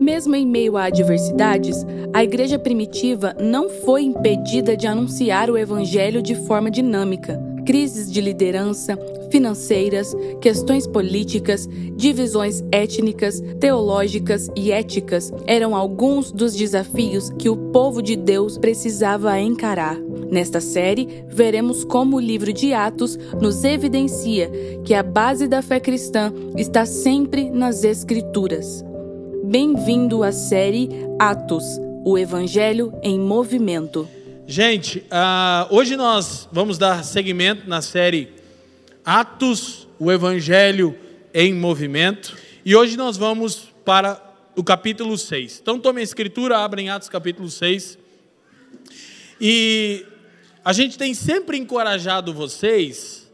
Mesmo em meio a adversidades, a igreja primitiva não foi impedida de anunciar o evangelho de forma dinâmica. Crises de liderança, financeiras, questões políticas, divisões étnicas, teológicas e éticas eram alguns dos desafios que o povo de Deus precisava encarar. Nesta série, veremos como o livro de Atos nos evidencia que a base da fé cristã está sempre nas Escrituras. Bem-vindo à série Atos, o Evangelho em Movimento. Gente, uh, hoje nós vamos dar seguimento na série Atos, o Evangelho em Movimento. E hoje nós vamos para o capítulo 6. Então tome a escritura, abra em Atos capítulo 6. E a gente tem sempre encorajado vocês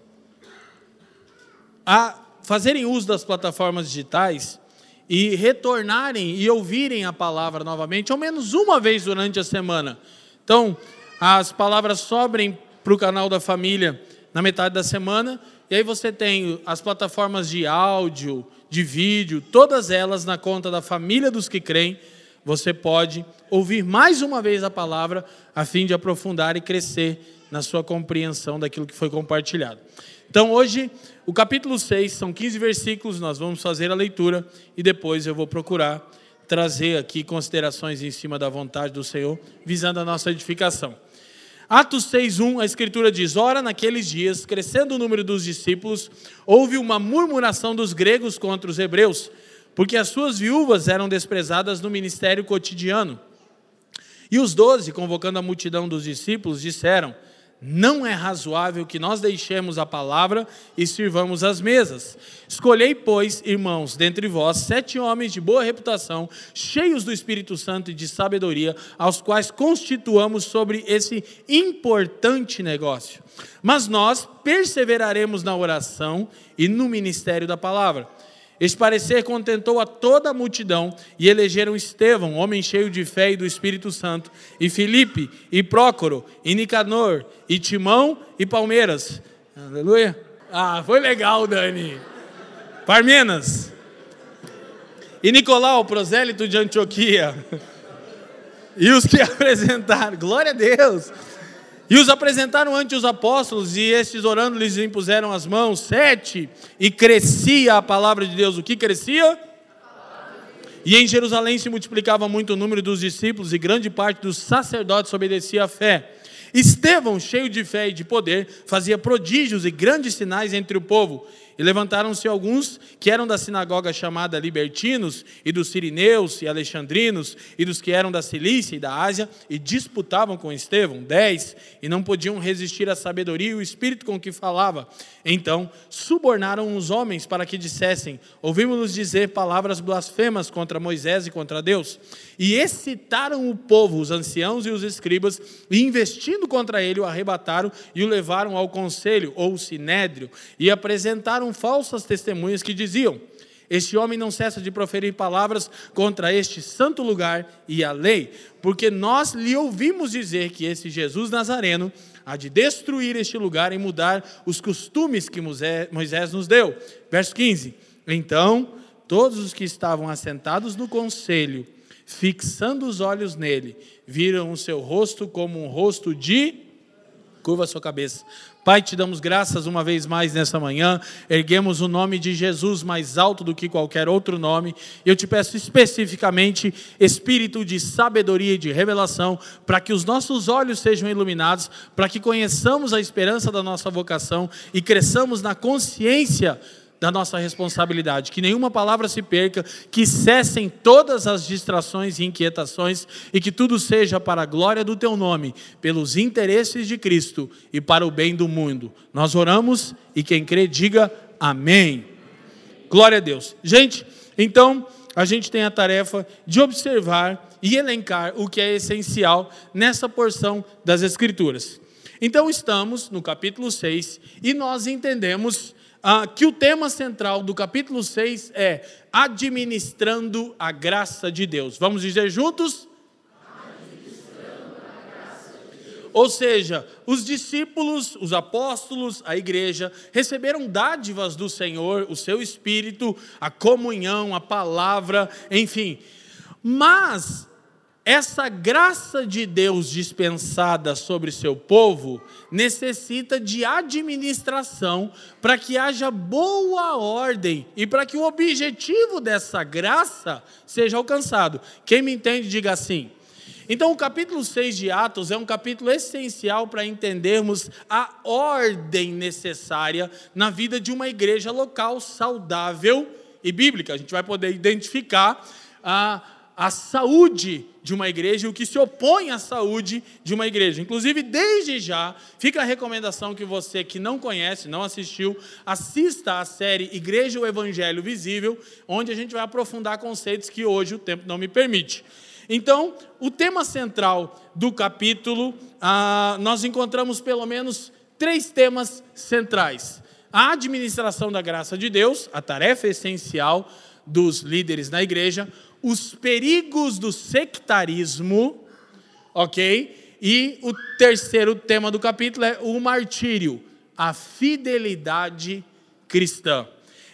a fazerem uso das plataformas digitais e retornarem e ouvirem a palavra novamente, ao menos uma vez durante a semana. Então, as palavras sobrem para o canal da família na metade da semana, e aí você tem as plataformas de áudio, de vídeo, todas elas na conta da família dos que creem. Você pode ouvir mais uma vez a palavra, a fim de aprofundar e crescer na sua compreensão daquilo que foi compartilhado. Então, hoje, o capítulo 6, são 15 versículos, nós vamos fazer a leitura e depois eu vou procurar trazer aqui considerações em cima da vontade do Senhor, visando a nossa edificação. Atos 6:1, a escritura diz: Ora, naqueles dias, crescendo o número dos discípulos, houve uma murmuração dos gregos contra os hebreus, porque as suas viúvas eram desprezadas no ministério cotidiano. E os doze, convocando a multidão dos discípulos, disseram: não é razoável que nós deixemos a palavra e sirvamos as mesas. Escolhei, pois, irmãos, dentre vós, sete homens de boa reputação, cheios do Espírito Santo e de sabedoria, aos quais constituamos sobre esse importante negócio. Mas nós perseveraremos na oração e no ministério da palavra. Este parecer contentou a toda a multidão e elegeram Estevão, homem cheio de fé e do Espírito Santo, e Filipe, e Prócoro, e Nicanor, e Timão e Palmeiras. Aleluia. Ah, foi legal, Dani. Parmenas. E Nicolau, prosélito de Antioquia. E os que apresentaram, glória a Deus e os apresentaram ante os apóstolos, e estes orando lhes impuseram as mãos, sete, e crescia a palavra de Deus. O que crescia? E em Jerusalém se multiplicava muito o número dos discípulos, e grande parte dos sacerdotes obedecia à fé. Estevão, cheio de fé e de poder, fazia prodígios e grandes sinais entre o povo. E levantaram-se alguns que eram da sinagoga chamada Libertinos, e dos Sirineus e Alexandrinos, e dos que eram da Cilícia e da Ásia, e disputavam com Estevão, dez, e não podiam resistir à sabedoria e o espírito com que falava. Então subornaram os homens para que dissessem: Ouvimos-nos dizer palavras blasfemas contra Moisés e contra Deus. E excitaram o povo, os anciãos e os escribas, e investindo contra ele, o arrebataram e o levaram ao conselho, ou sinédrio, e apresentaram falsas testemunhas que diziam: Este homem não cessa de proferir palavras contra este santo lugar e a lei, porque nós lhe ouvimos dizer que esse Jesus Nazareno há de destruir este lugar e mudar os costumes que Moisés nos deu. Verso 15: Então todos os que estavam assentados no conselho, fixando os olhos nele, viram o seu rosto como um rosto de. Curva a sua cabeça. Pai, te damos graças uma vez mais nessa manhã, erguemos o nome de Jesus mais alto do que qualquer outro nome. Eu te peço especificamente espírito de sabedoria e de revelação, para que os nossos olhos sejam iluminados, para que conheçamos a esperança da nossa vocação e cresçamos na consciência da nossa responsabilidade, que nenhuma palavra se perca, que cessem todas as distrações e inquietações e que tudo seja para a glória do teu nome, pelos interesses de Cristo e para o bem do mundo. Nós oramos e quem crê diga amém. Glória a Deus. Gente, então a gente tem a tarefa de observar e elencar o que é essencial nessa porção das Escrituras. Então estamos no capítulo 6 e nós entendemos ah, que o tema central do capítulo 6 é administrando a graça de Deus. Vamos dizer juntos? Ou seja, os discípulos, os apóstolos, a igreja, receberam dádivas do Senhor, o seu espírito, a comunhão, a palavra, enfim. Mas essa graça de Deus dispensada sobre seu povo necessita de administração para que haja boa ordem e para que o objetivo dessa graça seja alcançado. Quem me entende, diga assim. Então, o capítulo 6 de Atos é um capítulo essencial para entendermos a ordem necessária na vida de uma igreja local saudável e bíblica. A gente vai poder identificar a a saúde de uma igreja e o que se opõe à saúde de uma igreja. Inclusive, desde já, fica a recomendação que você que não conhece, não assistiu, assista à série Igreja o Evangelho Visível, onde a gente vai aprofundar conceitos que hoje o tempo não me permite. Então, o tema central do capítulo, ah, nós encontramos pelo menos três temas centrais: a administração da graça de Deus, a tarefa essencial dos líderes na igreja, os perigos do sectarismo, ok? E o terceiro tema do capítulo é o martírio, a fidelidade cristã.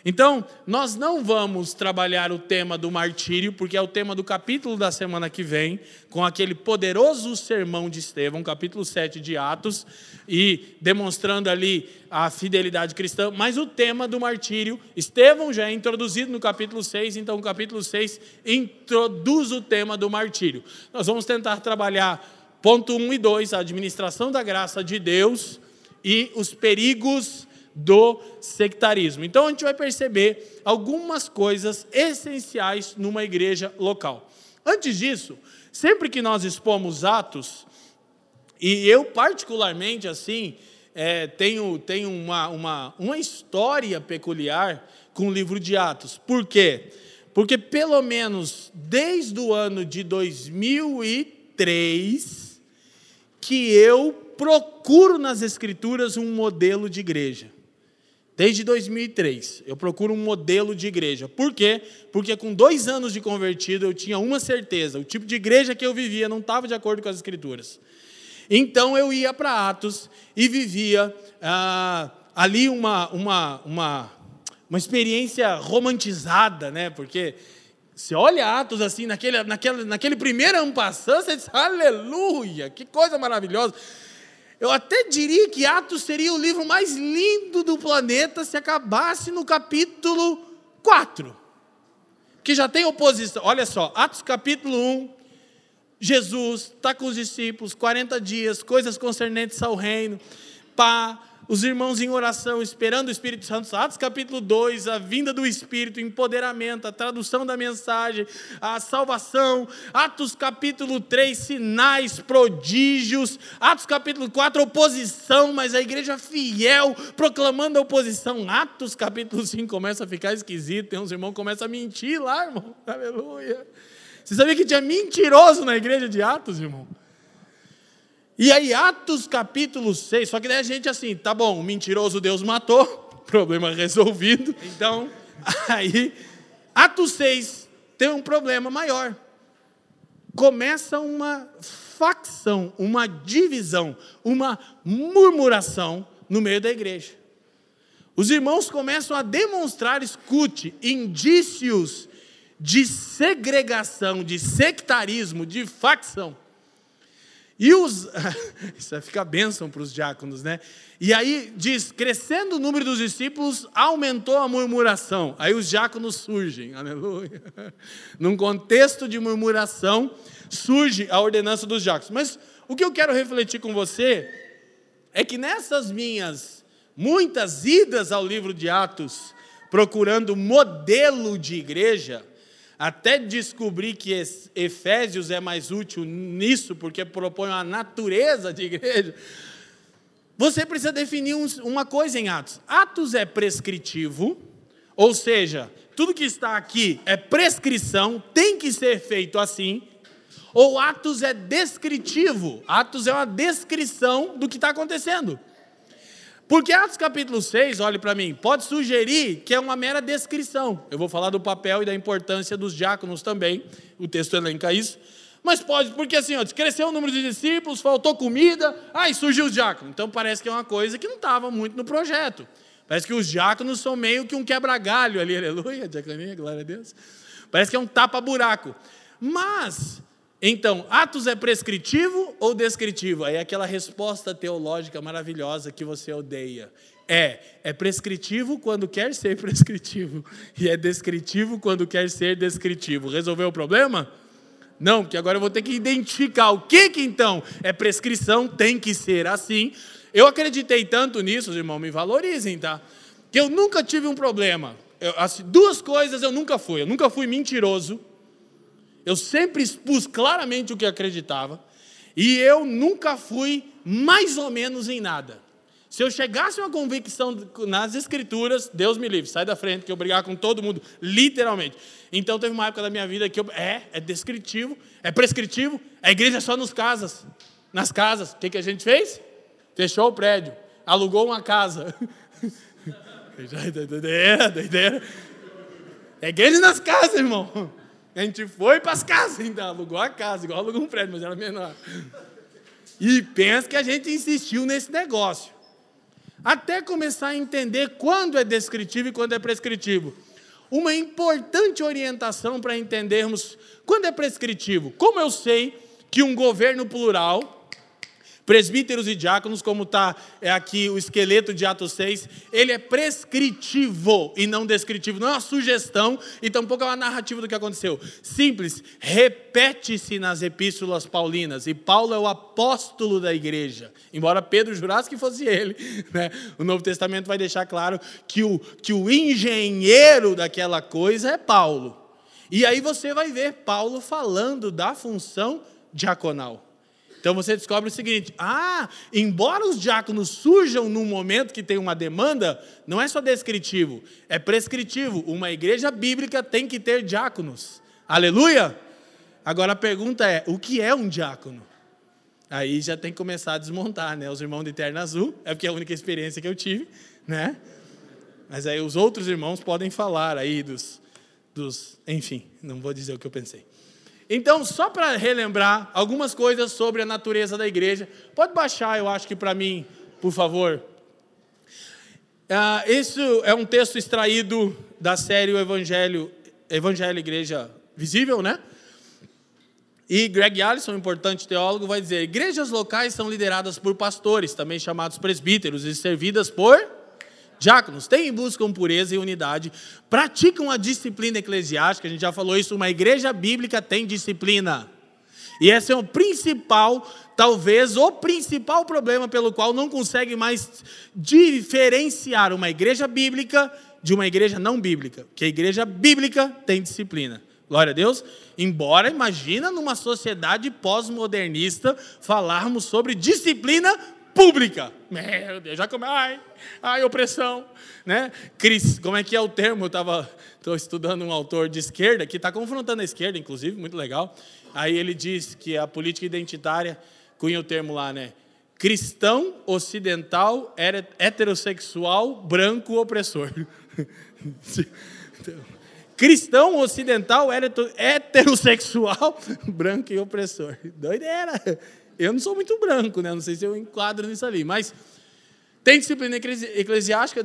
Então, nós não vamos trabalhar o tema do martírio, porque é o tema do capítulo da semana que vem, com aquele poderoso sermão de Estevão, capítulo 7 de Atos, e demonstrando ali a fidelidade cristã, mas o tema do martírio, Estevão já é introduzido no capítulo 6, então o capítulo 6 introduz o tema do martírio. Nós vamos tentar trabalhar ponto 1 e 2, a administração da graça de Deus e os perigos do sectarismo. Então a gente vai perceber algumas coisas essenciais numa igreja local. Antes disso, sempre que nós expomos atos, e eu particularmente assim, é, tenho, tenho uma, uma, uma história peculiar com o livro de Atos. Por quê? Porque pelo menos desde o ano de 2003 que eu procuro nas escrituras um modelo de igreja. Desde 2003, eu procuro um modelo de igreja. Por quê? Porque com dois anos de convertido, eu tinha uma certeza: o tipo de igreja que eu vivia não estava de acordo com as Escrituras. Então eu ia para Atos e vivia ah, ali uma, uma, uma, uma experiência romantizada, né? Porque você olha Atos assim, naquele, naquele, naquele primeiro passando, você diz, aleluia, que coisa maravilhosa. Eu até diria que Atos seria o livro mais lindo do planeta se acabasse no capítulo 4. Que já tem oposição. Olha só, Atos capítulo 1. Jesus está com os discípulos, 40 dias, coisas concernentes ao reino. Pá, os irmãos em oração, esperando o Espírito Santo. Atos capítulo 2, a vinda do Espírito, empoderamento, a tradução da mensagem, a salvação. Atos capítulo 3, sinais, prodígios. Atos capítulo 4, oposição, mas a igreja fiel, proclamando a oposição. Atos capítulo 5 começa a ficar esquisito, tem uns irmãos que começam a mentir lá, irmão. Aleluia. Você sabia que tinha mentiroso na igreja de Atos, irmão? E aí, Atos capítulo 6, só que daí a gente assim, tá bom, o mentiroso Deus matou, problema resolvido. Então, aí, Atos 6 tem um problema maior. Começa uma facção, uma divisão, uma murmuração no meio da igreja. Os irmãos começam a demonstrar, escute, indícios de segregação, de sectarismo, de facção. E os. Isso vai ficar bênção para os diáconos, né? E aí diz: crescendo o número dos discípulos, aumentou a murmuração. Aí os diáconos surgem, aleluia. Num contexto de murmuração, surge a ordenança dos diáconos. Mas o que eu quero refletir com você é que nessas minhas muitas idas ao livro de Atos, procurando modelo de igreja, até descobrir que Efésios é mais útil nisso, porque propõe uma natureza de igreja, você precisa definir uma coisa em Atos. Atos é prescritivo, ou seja, tudo que está aqui é prescrição, tem que ser feito assim, ou Atos é descritivo. Atos é uma descrição do que está acontecendo. Porque Atos capítulo 6, olhe para mim, pode sugerir que é uma mera descrição. Eu vou falar do papel e da importância dos diáconos também, o texto elenca isso. Mas pode, porque assim, ó, cresceu o número de discípulos, faltou comida, aí surgiu os diáconos. Então parece que é uma coisa que não estava muito no projeto. Parece que os diáconos são meio que um quebra-galho ali, aleluia, diaconia, glória a Deus. Parece que é um tapa-buraco. Mas, então, Atos é prescritivo ou descritivo? Aí é aquela resposta teológica maravilhosa que você odeia. É, é prescritivo quando quer ser prescritivo, e é descritivo quando quer ser descritivo. Resolveu o problema? Não, porque agora eu vou ter que identificar o que que então é prescrição, tem que ser assim. Eu acreditei tanto nisso, os irmãos me valorizem, tá? Que eu nunca tive um problema. Eu, assim, duas coisas eu nunca fui. Eu nunca fui mentiroso. Eu sempre expus claramente o que acreditava. E eu nunca fui mais ou menos em nada. Se eu chegasse a uma convicção nas escrituras, Deus me livre, sai da frente, que eu brigar com todo mundo, literalmente. Então teve uma época da minha vida que eu, é, é descritivo, é prescritivo, a igreja é só nos casas, nas casas. O que, que a gente fez? Fechou o prédio, alugou uma casa. doideira, doideira. É igreja nas casas, irmão. A gente foi para as casas, então, alugou a casa, igual alugou um prédio, mas era menor. E pensa que a gente insistiu nesse negócio até começar a entender quando é descritivo e quando é prescritivo. Uma importante orientação para entendermos quando é prescritivo. Como eu sei que um governo plural presbíteros e diáconos, como está é aqui o esqueleto de Atos 6, ele é prescritivo e não descritivo. Não é uma sugestão e tampouco é uma narrativa do que aconteceu. Simples, repete-se nas epístolas paulinas. E Paulo é o apóstolo da igreja. Embora Pedro jurasse que fosse ele. Né? O Novo Testamento vai deixar claro que o, que o engenheiro daquela coisa é Paulo. E aí você vai ver Paulo falando da função diaconal. Então você descobre o seguinte: ah, embora os diáconos surjam num momento que tem uma demanda, não é só descritivo, é prescritivo. Uma igreja bíblica tem que ter diáconos. Aleluia? Agora a pergunta é: o que é um diácono? Aí já tem que começar a desmontar, né? Os irmãos de Terno Azul, é porque é a única experiência que eu tive, né? Mas aí os outros irmãos podem falar aí dos, dos enfim, não vou dizer o que eu pensei. Então, só para relembrar algumas coisas sobre a natureza da igreja, pode baixar, eu acho que para mim, por favor. Uh, isso é um texto extraído da série o Evangelho, Evangelho Igreja Visível, né? E Greg Allison, um importante teólogo, vai dizer: igrejas locais são lideradas por pastores, também chamados presbíteros, e servidas por diáconos têm buscam pureza e unidade, praticam a disciplina eclesiástica, a gente já falou isso, uma igreja bíblica tem disciplina. E esse é o principal, talvez o principal problema pelo qual não consegue mais diferenciar uma igreja bíblica de uma igreja não bíblica, que a igreja bíblica tem disciplina. Glória a Deus. Embora, imagina numa sociedade pós-modernista falarmos sobre disciplina pública. Meu Deus, já come, ai, ai, opressão, né? Cris, como é que é o termo? Eu estou estudando um autor de esquerda que está confrontando a esquerda, inclusive, muito legal. Aí ele diz que a política identitária cunha o termo lá, né? Cristão ocidental heterossexual branco opressor. Cristão ocidental heterossexual branco e opressor. Doideira. Eu não sou muito branco, né? Não sei se eu enquadro nisso ali, mas tem disciplina eclesiástica.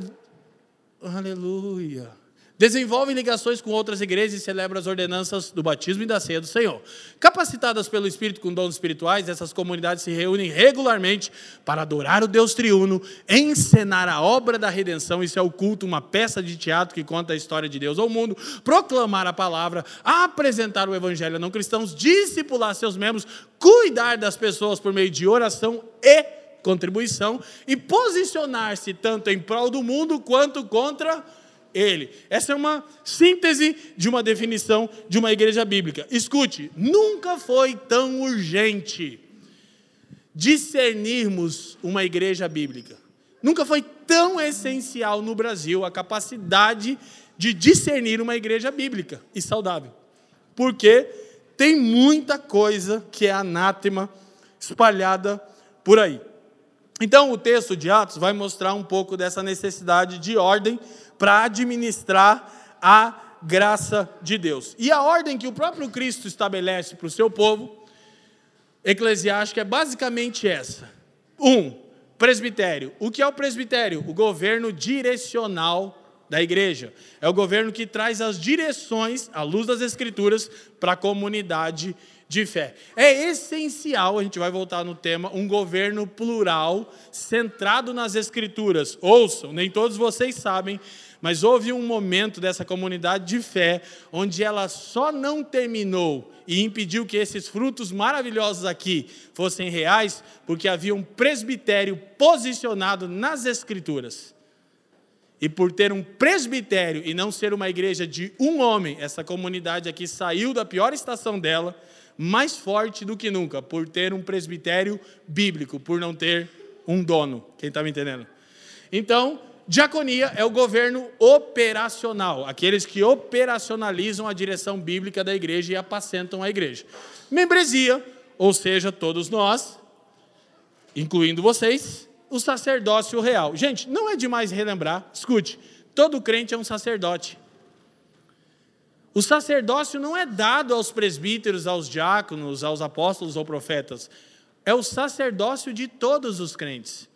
Aleluia. Desenvolve ligações com outras igrejas e celebra as ordenanças do batismo e da ceia do Senhor. Capacitadas pelo Espírito com dons espirituais, essas comunidades se reúnem regularmente para adorar o Deus triuno, encenar a obra da redenção, isso é o culto, uma peça de teatro que conta a história de Deus ao mundo, proclamar a palavra, apresentar o evangelho a não cristãos, discipular seus membros, cuidar das pessoas por meio de oração e contribuição e posicionar-se tanto em prol do mundo quanto contra ele. Essa é uma síntese de uma definição de uma igreja bíblica. Escute, nunca foi tão urgente discernirmos uma igreja bíblica. Nunca foi tão essencial no Brasil a capacidade de discernir uma igreja bíblica e saudável. Porque tem muita coisa que é anátema espalhada por aí. Então, o texto de Atos vai mostrar um pouco dessa necessidade de ordem para administrar a graça de Deus. E a ordem que o próprio Cristo estabelece para o seu povo, eclesiástica, é basicamente essa: um, presbitério. O que é o presbitério? O governo direcional da igreja. É o governo que traz as direções, à luz das Escrituras, para a comunidade de fé. É essencial, a gente vai voltar no tema, um governo plural, centrado nas Escrituras. Ouçam, nem todos vocês sabem, mas houve um momento dessa comunidade de fé onde ela só não terminou e impediu que esses frutos maravilhosos aqui fossem reais, porque havia um presbitério posicionado nas Escrituras. E por ter um presbitério e não ser uma igreja de um homem, essa comunidade aqui saiu da pior estação dela, mais forte do que nunca, por ter um presbitério bíblico, por não ter um dono. Quem está me entendendo? Então, diaconia é o governo operacional, aqueles que operacionalizam a direção bíblica da igreja e apacentam a igreja. Membresia, ou seja, todos nós, incluindo vocês, o sacerdócio real. Gente, não é demais relembrar, escute, todo crente é um sacerdote. O sacerdócio não é dado aos presbíteros, aos diáconos, aos apóstolos ou profetas. É o sacerdócio de todos os crentes.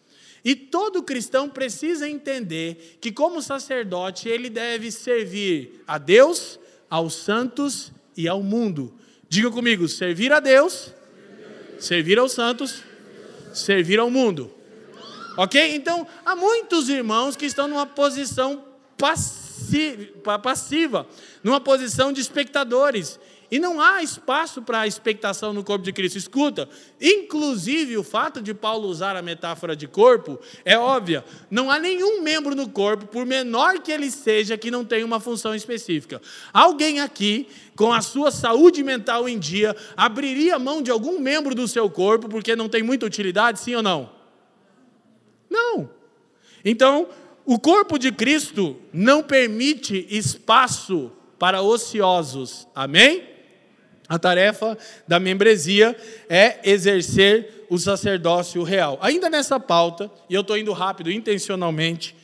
E todo cristão precisa entender que, como sacerdote, ele deve servir a Deus, aos santos e ao mundo. Diga comigo: servir a Deus, servir aos santos, servir ao mundo. Ok? Então, há muitos irmãos que estão numa posição passiva passiva, numa posição de espectadores. E não há espaço para a expectação no corpo de Cristo. Escuta, inclusive o fato de Paulo usar a metáfora de corpo é óbvia. Não há nenhum membro no corpo, por menor que ele seja, que não tenha uma função específica. Alguém aqui, com a sua saúde mental em dia, abriria mão de algum membro do seu corpo porque não tem muita utilidade, sim ou não? Não. Então, o corpo de Cristo não permite espaço para ociosos. Amém? A tarefa da membresia é exercer o sacerdócio real. Ainda nessa pauta, e eu estou indo rápido intencionalmente,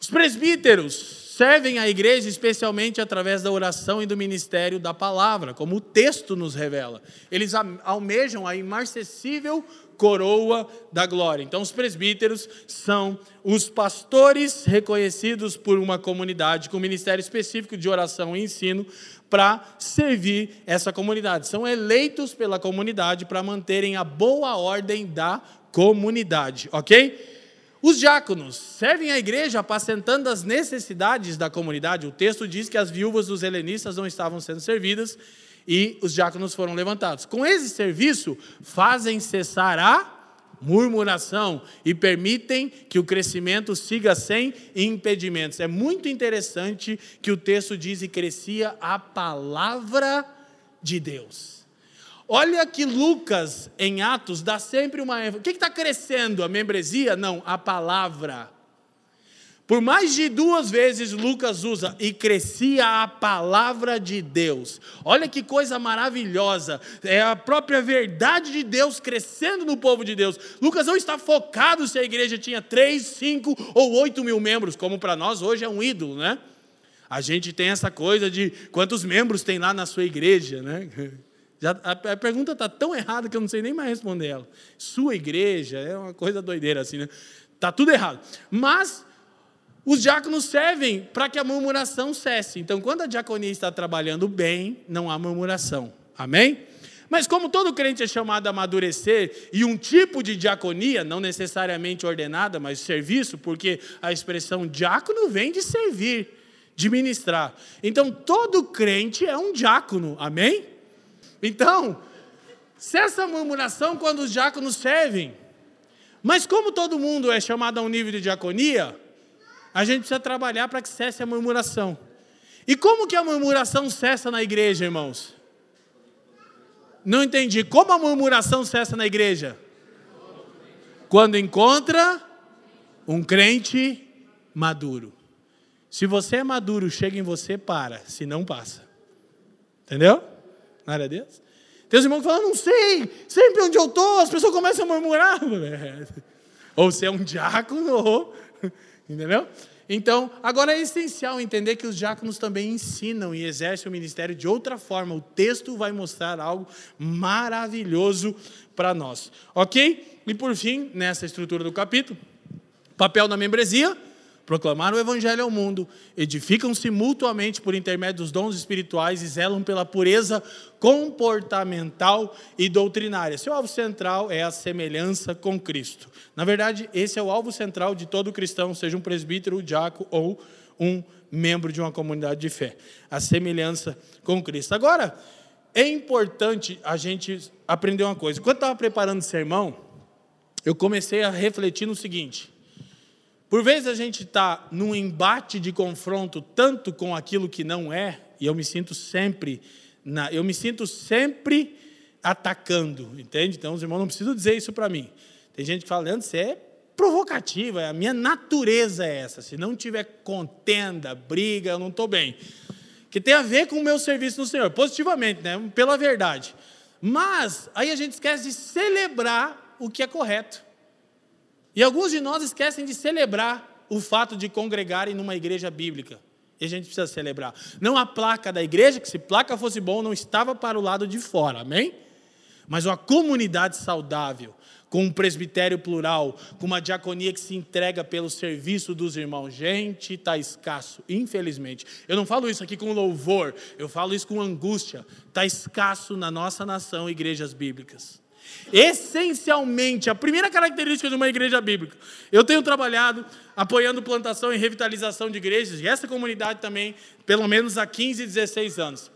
os presbíteros servem a igreja especialmente através da oração e do ministério da palavra, como o texto nos revela. Eles almejam a imarcessível coroa da glória. Então, os presbíteros são os pastores reconhecidos por uma comunidade com ministério específico de oração e ensino para servir essa comunidade. São eleitos pela comunidade para manterem a boa ordem da comunidade, ok? Os diáconos servem a igreja apacentando as necessidades da comunidade. O texto diz que as viúvas dos helenistas não estavam sendo servidas e os diáconos foram levantados. Com esse serviço, fazem cessar a murmuração e permitem que o crescimento siga sem impedimentos. É muito interessante que o texto diz e crescia a palavra de Deus. Olha que Lucas, em Atos, dá sempre uma ênfase. O que está crescendo? A membresia? Não, a palavra. Por mais de duas vezes Lucas usa e crescia a palavra de Deus. Olha que coisa maravilhosa. É a própria verdade de Deus crescendo no povo de Deus. Lucas não está focado se a igreja tinha três, cinco ou oito mil membros, como para nós hoje é um ídolo, né? A gente tem essa coisa de quantos membros tem lá na sua igreja, né? Já, a, a pergunta está tão errada que eu não sei nem mais responder ela. Sua igreja é uma coisa doideira assim, né? Está tudo errado. Mas os diáconos servem para que a murmuração cesse. Então, quando a diaconia está trabalhando bem, não há murmuração. Amém? Mas como todo crente é chamado a amadurecer, e um tipo de diaconia, não necessariamente ordenada, mas serviço, porque a expressão diácono vem de servir, de ministrar. Então, todo crente é um diácono, amém? Então, cessa a murmuração quando os diáconos servem. Mas como todo mundo é chamado a um nível de diaconia, a gente precisa trabalhar para que cesse a murmuração. E como que a murmuração cessa na igreja, irmãos? Não entendi. Como a murmuração cessa na igreja? Quando encontra um crente maduro. Se você é maduro, chega em você, para. Se não, passa. Entendeu? Glória a Deus. Tem os irmãos que falam, não sei, sempre onde eu estou, as pessoas começam a murmurar. Ou você é um diácono, ou Entendeu? Então, agora é essencial entender que os diáconos também ensinam e exercem o ministério de outra forma. O texto vai mostrar algo maravilhoso para nós. Ok? E por fim, nessa estrutura do capítulo, papel da membresia, proclamar o evangelho ao mundo, edificam-se mutuamente por intermédio dos dons espirituais e zelam pela pureza comportamental e doutrinária. Seu alvo central é a semelhança com Cristo. Na verdade, esse é o alvo central de todo cristão, seja um presbítero, um diácono ou um membro de uma comunidade de fé. A semelhança com Cristo. Agora, é importante a gente aprender uma coisa. Quando eu estava preparando o sermão, eu comecei a refletir no seguinte: por vezes a gente está num embate de confronto tanto com aquilo que não é, e eu me sinto sempre, na, eu me sinto sempre atacando, entende? Então os irmãos não precisam dizer isso para mim. Tem gente que fala, Leandro, você é provocativa, a minha natureza é essa. Se não tiver contenda, briga, eu não estou bem. Que tem a ver com o meu serviço no Senhor, positivamente, né? pela verdade. Mas aí a gente esquece de celebrar o que é correto. E alguns de nós esquecem de celebrar o fato de congregarem numa igreja bíblica. E a gente precisa celebrar. Não a placa da igreja, que se placa fosse bom, não estava para o lado de fora, amém? Mas uma comunidade saudável, com um presbitério plural, com uma diaconia que se entrega pelo serviço dos irmãos. Gente, está escasso, infelizmente. Eu não falo isso aqui com louvor, eu falo isso com angústia. Está escasso na nossa nação igrejas bíblicas. Essencialmente, a primeira característica de uma igreja bíblica. Eu tenho trabalhado apoiando plantação e revitalização de igrejas, e essa comunidade também, pelo menos há 15, 16 anos.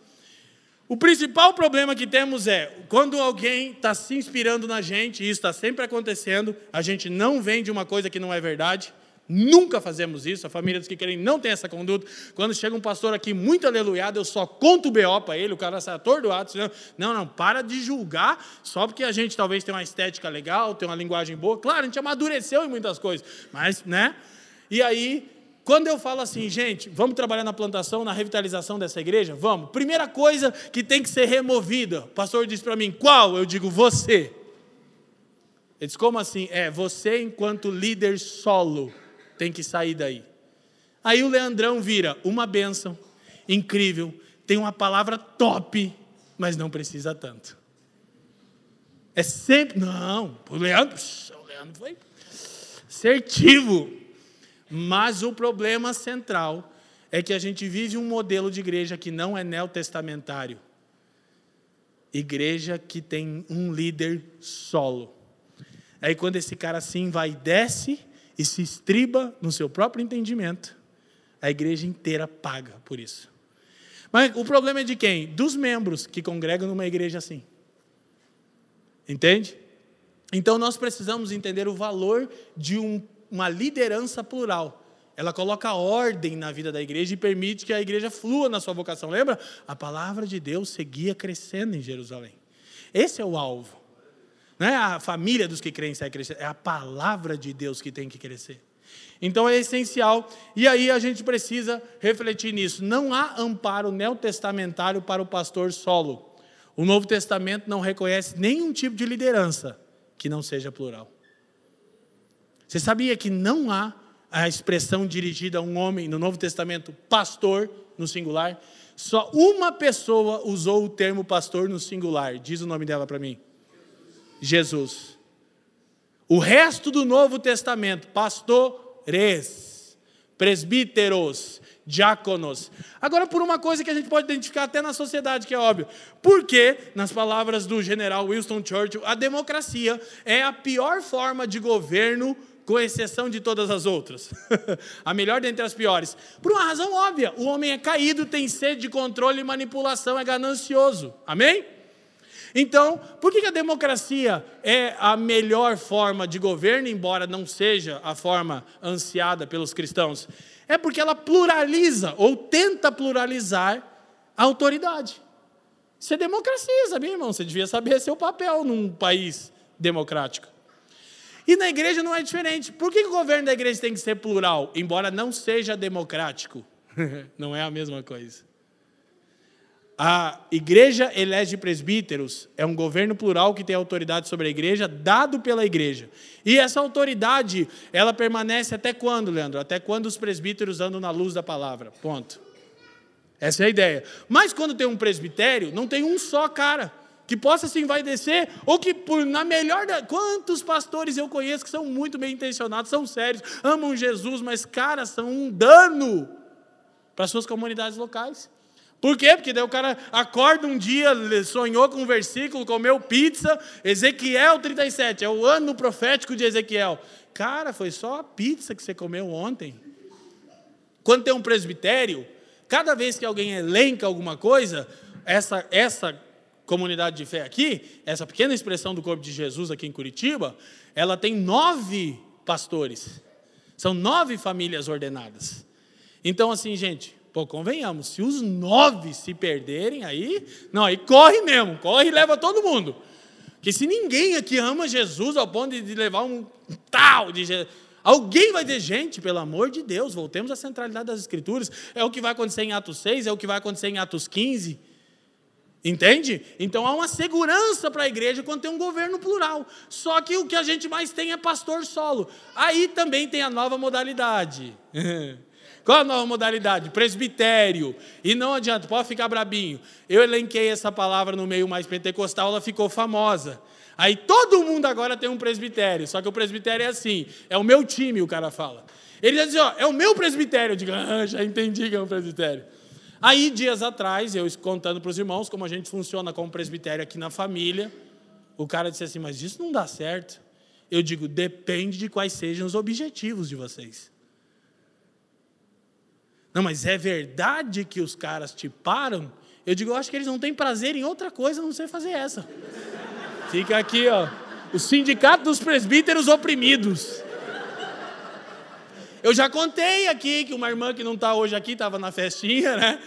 O principal problema que temos é, quando alguém está se inspirando na gente, e isso está sempre acontecendo, a gente não vende uma coisa que não é verdade, Nunca fazemos isso, a família dos que querem não tem essa conduta. Quando chega um pastor aqui muito aleluiado, eu só conto o BO para ele, o cara sai atordoado. Não, não, para de julgar, só porque a gente talvez tenha uma estética legal, tem uma linguagem boa. Claro, a gente amadureceu em muitas coisas, mas, né? E aí, quando eu falo assim, gente, vamos trabalhar na plantação, na revitalização dessa igreja? Vamos. Primeira coisa que tem que ser removida. O pastor diz para mim, qual? Eu digo, você. Ele diz, como assim? É, você enquanto líder solo tem que sair daí. Aí o Leandrão vira uma bênção, incrível, tem uma palavra top, mas não precisa tanto. É sempre. Não, o Leandro, o Leandro foi assertivo. Mas o problema central é que a gente vive um modelo de igreja que não é neotestamentário. Igreja que tem um líder solo. Aí quando esse cara assim vai e se estriba no seu próprio entendimento, a igreja inteira paga por isso. Mas o problema é de quem? Dos membros que congregam numa igreja assim. Entende? Então nós precisamos entender o valor de um, uma liderança plural. Ela coloca ordem na vida da igreja e permite que a igreja flua na sua vocação. Lembra? A palavra de Deus seguia crescendo em Jerusalém. Esse é o alvo. Não é a família dos que creem sai crescer, é a palavra de Deus que tem que crescer. Então é essencial, e aí a gente precisa refletir nisso. Não há amparo neotestamentário para o pastor solo. O Novo Testamento não reconhece nenhum tipo de liderança que não seja plural. Você sabia que não há a expressão dirigida a um homem no Novo Testamento, pastor, no singular? Só uma pessoa usou o termo pastor no singular. Diz o nome dela para mim. Jesus. O resto do Novo Testamento, pastores, presbíteros, diáconos. Agora, por uma coisa que a gente pode identificar até na sociedade, que é óbvio. Porque, nas palavras do general Winston Churchill, a democracia é a pior forma de governo, com exceção de todas as outras. a melhor dentre as piores. Por uma razão óbvia: o homem é caído, tem sede de controle e manipulação, é ganancioso. Amém? Então, por que a democracia é a melhor forma de governo, embora não seja a forma ansiada pelos cristãos? É porque ela pluraliza ou tenta pluralizar a autoridade. Isso é democracia, sabia, irmão? Você devia saber seu papel num país democrático. E na igreja não é diferente. Por que o governo da igreja tem que ser plural, embora não seja democrático? não é a mesma coisa. A igreja elege presbíteros, é um governo plural que tem autoridade sobre a igreja, dado pela igreja. E essa autoridade, ela permanece até quando, Leandro? Até quando os presbíteros andam na luz da palavra. Ponto. Essa é a ideia. Mas quando tem um presbitério, não tem um só cara. que possa se envaidecer, ou que por na melhor da... quantos pastores eu conheço que são muito bem intencionados, são sérios, amam Jesus, mas cara, são um dano para suas comunidades locais. Por quê? Porque daí o cara acorda um dia, sonhou com um versículo, comeu pizza, Ezequiel 37, é o ano profético de Ezequiel. Cara, foi só a pizza que você comeu ontem. Quando tem um presbitério, cada vez que alguém elenca alguma coisa, essa, essa comunidade de fé aqui, essa pequena expressão do corpo de Jesus aqui em Curitiba, ela tem nove pastores. São nove famílias ordenadas. Então, assim, gente, pô, convenhamos, se os nove se perderem, aí, não, aí corre mesmo, corre e leva todo mundo. Porque se ninguém aqui ama Jesus ao ponto de levar um tal de Jesus, Alguém vai dizer, gente, pelo amor de Deus, voltemos à centralidade das Escrituras. É o que vai acontecer em Atos 6, é o que vai acontecer em Atos 15. Entende? Então há uma segurança para a igreja quando tem um governo plural. Só que o que a gente mais tem é pastor solo. Aí também tem a nova modalidade. Qual a nova modalidade? Presbitério. E não adianta, pode ficar brabinho. Eu elenquei essa palavra no meio mais pentecostal, ela ficou famosa. Aí todo mundo agora tem um presbitério. Só que o presbitério é assim: é o meu time, o cara fala. Ele diz assim: ó, é o meu presbitério. Eu digo, ah, já entendi que é um presbitério. Aí, dias atrás, eu contando para os irmãos como a gente funciona como presbitério aqui na família, o cara disse assim: Mas isso não dá certo. Eu digo: Depende de quais sejam os objetivos de vocês. Não, mas é verdade que os caras te param? Eu digo: Eu acho que eles não têm prazer em outra coisa a não ser fazer essa. Fica aqui, ó. O sindicato dos presbíteros oprimidos. Eu já contei aqui que uma irmã que não está hoje aqui, estava na festinha, né?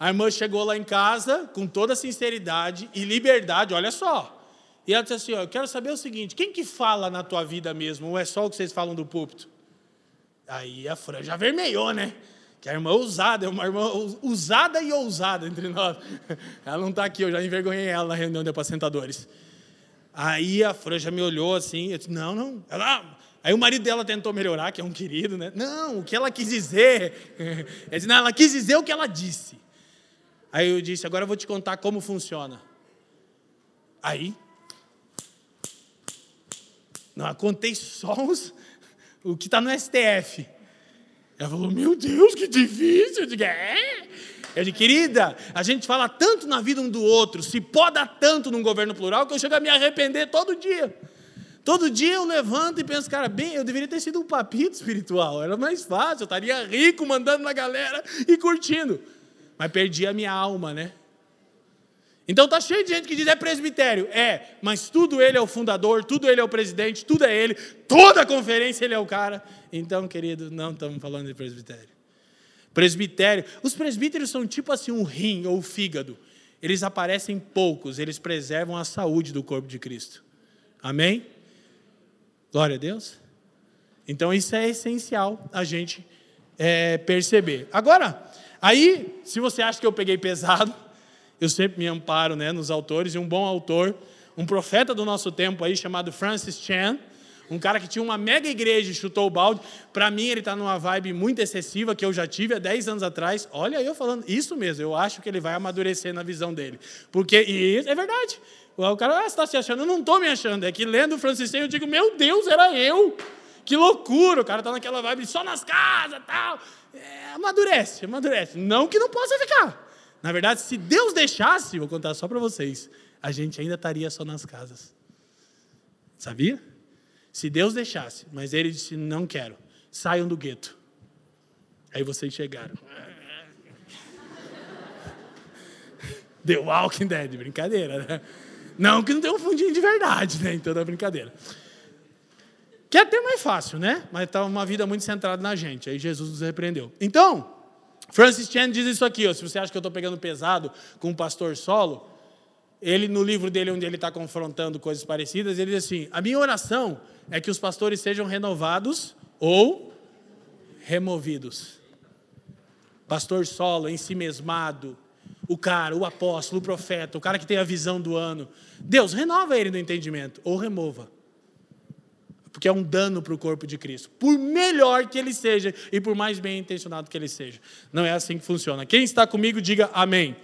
A irmã chegou lá em casa com toda sinceridade e liberdade, olha só. E ela disse assim: ó, Eu quero saber o seguinte: quem que fala na tua vida mesmo? Ou é só o que vocês falam do púlpito? Aí a Fran já vermelhou, né? Que a irmã ousada, é uma irmã usada e ousada entre nós. Ela não está aqui, eu já envergonhei ela na reunião de apacentadores. Aí a Fran já me olhou assim, eu disse: Não, não. Ela, Aí o marido dela tentou melhorar, que é um querido, né? Não, o que ela quis dizer. Ele disse, não, ela quis dizer o que ela disse. Aí eu disse, agora eu vou te contar como funciona. Aí. Não, eu contei só os, o que está no STF. Ela falou, meu Deus, que difícil. Eu digo, é. Eu disse, querida, a gente fala tanto na vida um do outro, se poda tanto num governo plural, que eu chego a me arrepender todo dia. Todo dia eu levanto e penso, cara, bem, eu deveria ter sido um papito espiritual, era mais fácil, eu estaria rico mandando na galera e curtindo. Mas perdi a minha alma, né? Então tá cheio de gente que diz é presbitério. É, mas tudo ele é o fundador, tudo ele é o presidente, tudo é ele, toda a conferência ele é o cara. Então, querido, não estamos falando de presbitério. Presbitério, os presbíteros são tipo assim um rim ou um fígado. Eles aparecem poucos, eles preservam a saúde do corpo de Cristo. Amém? Glória a Deus. Então isso é essencial a gente é, perceber. Agora, aí, se você acha que eu peguei pesado, eu sempre me amparo né, nos autores, e um bom autor, um profeta do nosso tempo aí, chamado Francis Chan, um cara que tinha uma mega igreja e chutou o balde. Para mim, ele está numa vibe muito excessiva que eu já tive há 10 anos atrás. Olha eu falando, isso mesmo, eu acho que ele vai amadurecer na visão dele. Porque, e é verdade, o cara, ah, você está se achando? Eu não estou me achando. É que lendo o Francisco eu digo, meu Deus, era eu. Que loucura, o cara está naquela vibe só nas casas tal. É, amadurece, amadurece. Não que não possa ficar. Na verdade, se Deus deixasse, vou contar só para vocês, a gente ainda estaria só nas casas. Sabia? Se Deus deixasse, mas ele disse: não quero, saiam do gueto. Aí vocês chegaram. The Walking Dead, brincadeira, né? Não que não tenha um fundinho de verdade, né? Em toda brincadeira. Que é até mais fácil, né? Mas está uma vida muito centrada na gente. Aí Jesus nos repreendeu. Então, Francis Chan diz isso aqui: ó, se você acha que eu estou pegando pesado com um pastor solo, ele, no livro dele, onde ele está confrontando coisas parecidas, ele diz assim: a minha oração é que os pastores sejam renovados ou removidos. Pastor solo, em si mesmado, o cara, o apóstolo, o profeta, o cara que tem a visão do ano. Deus, renova ele no entendimento, ou remova. Porque é um dano para o corpo de Cristo. Por melhor que ele seja e por mais bem intencionado que ele seja. Não é assim que funciona. Quem está comigo, diga amém.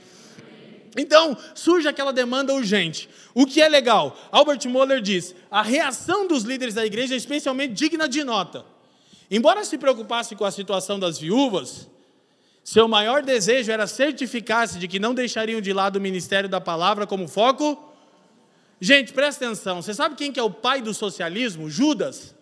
Então, surge aquela demanda urgente. O que é legal? Albert Moller diz: a reação dos líderes da igreja é especialmente digna de nota. Embora se preocupasse com a situação das viúvas, seu maior desejo era certificar-se de que não deixariam de lado o ministério da palavra como foco. Gente, presta atenção. Você sabe quem que é o pai do socialismo? Judas.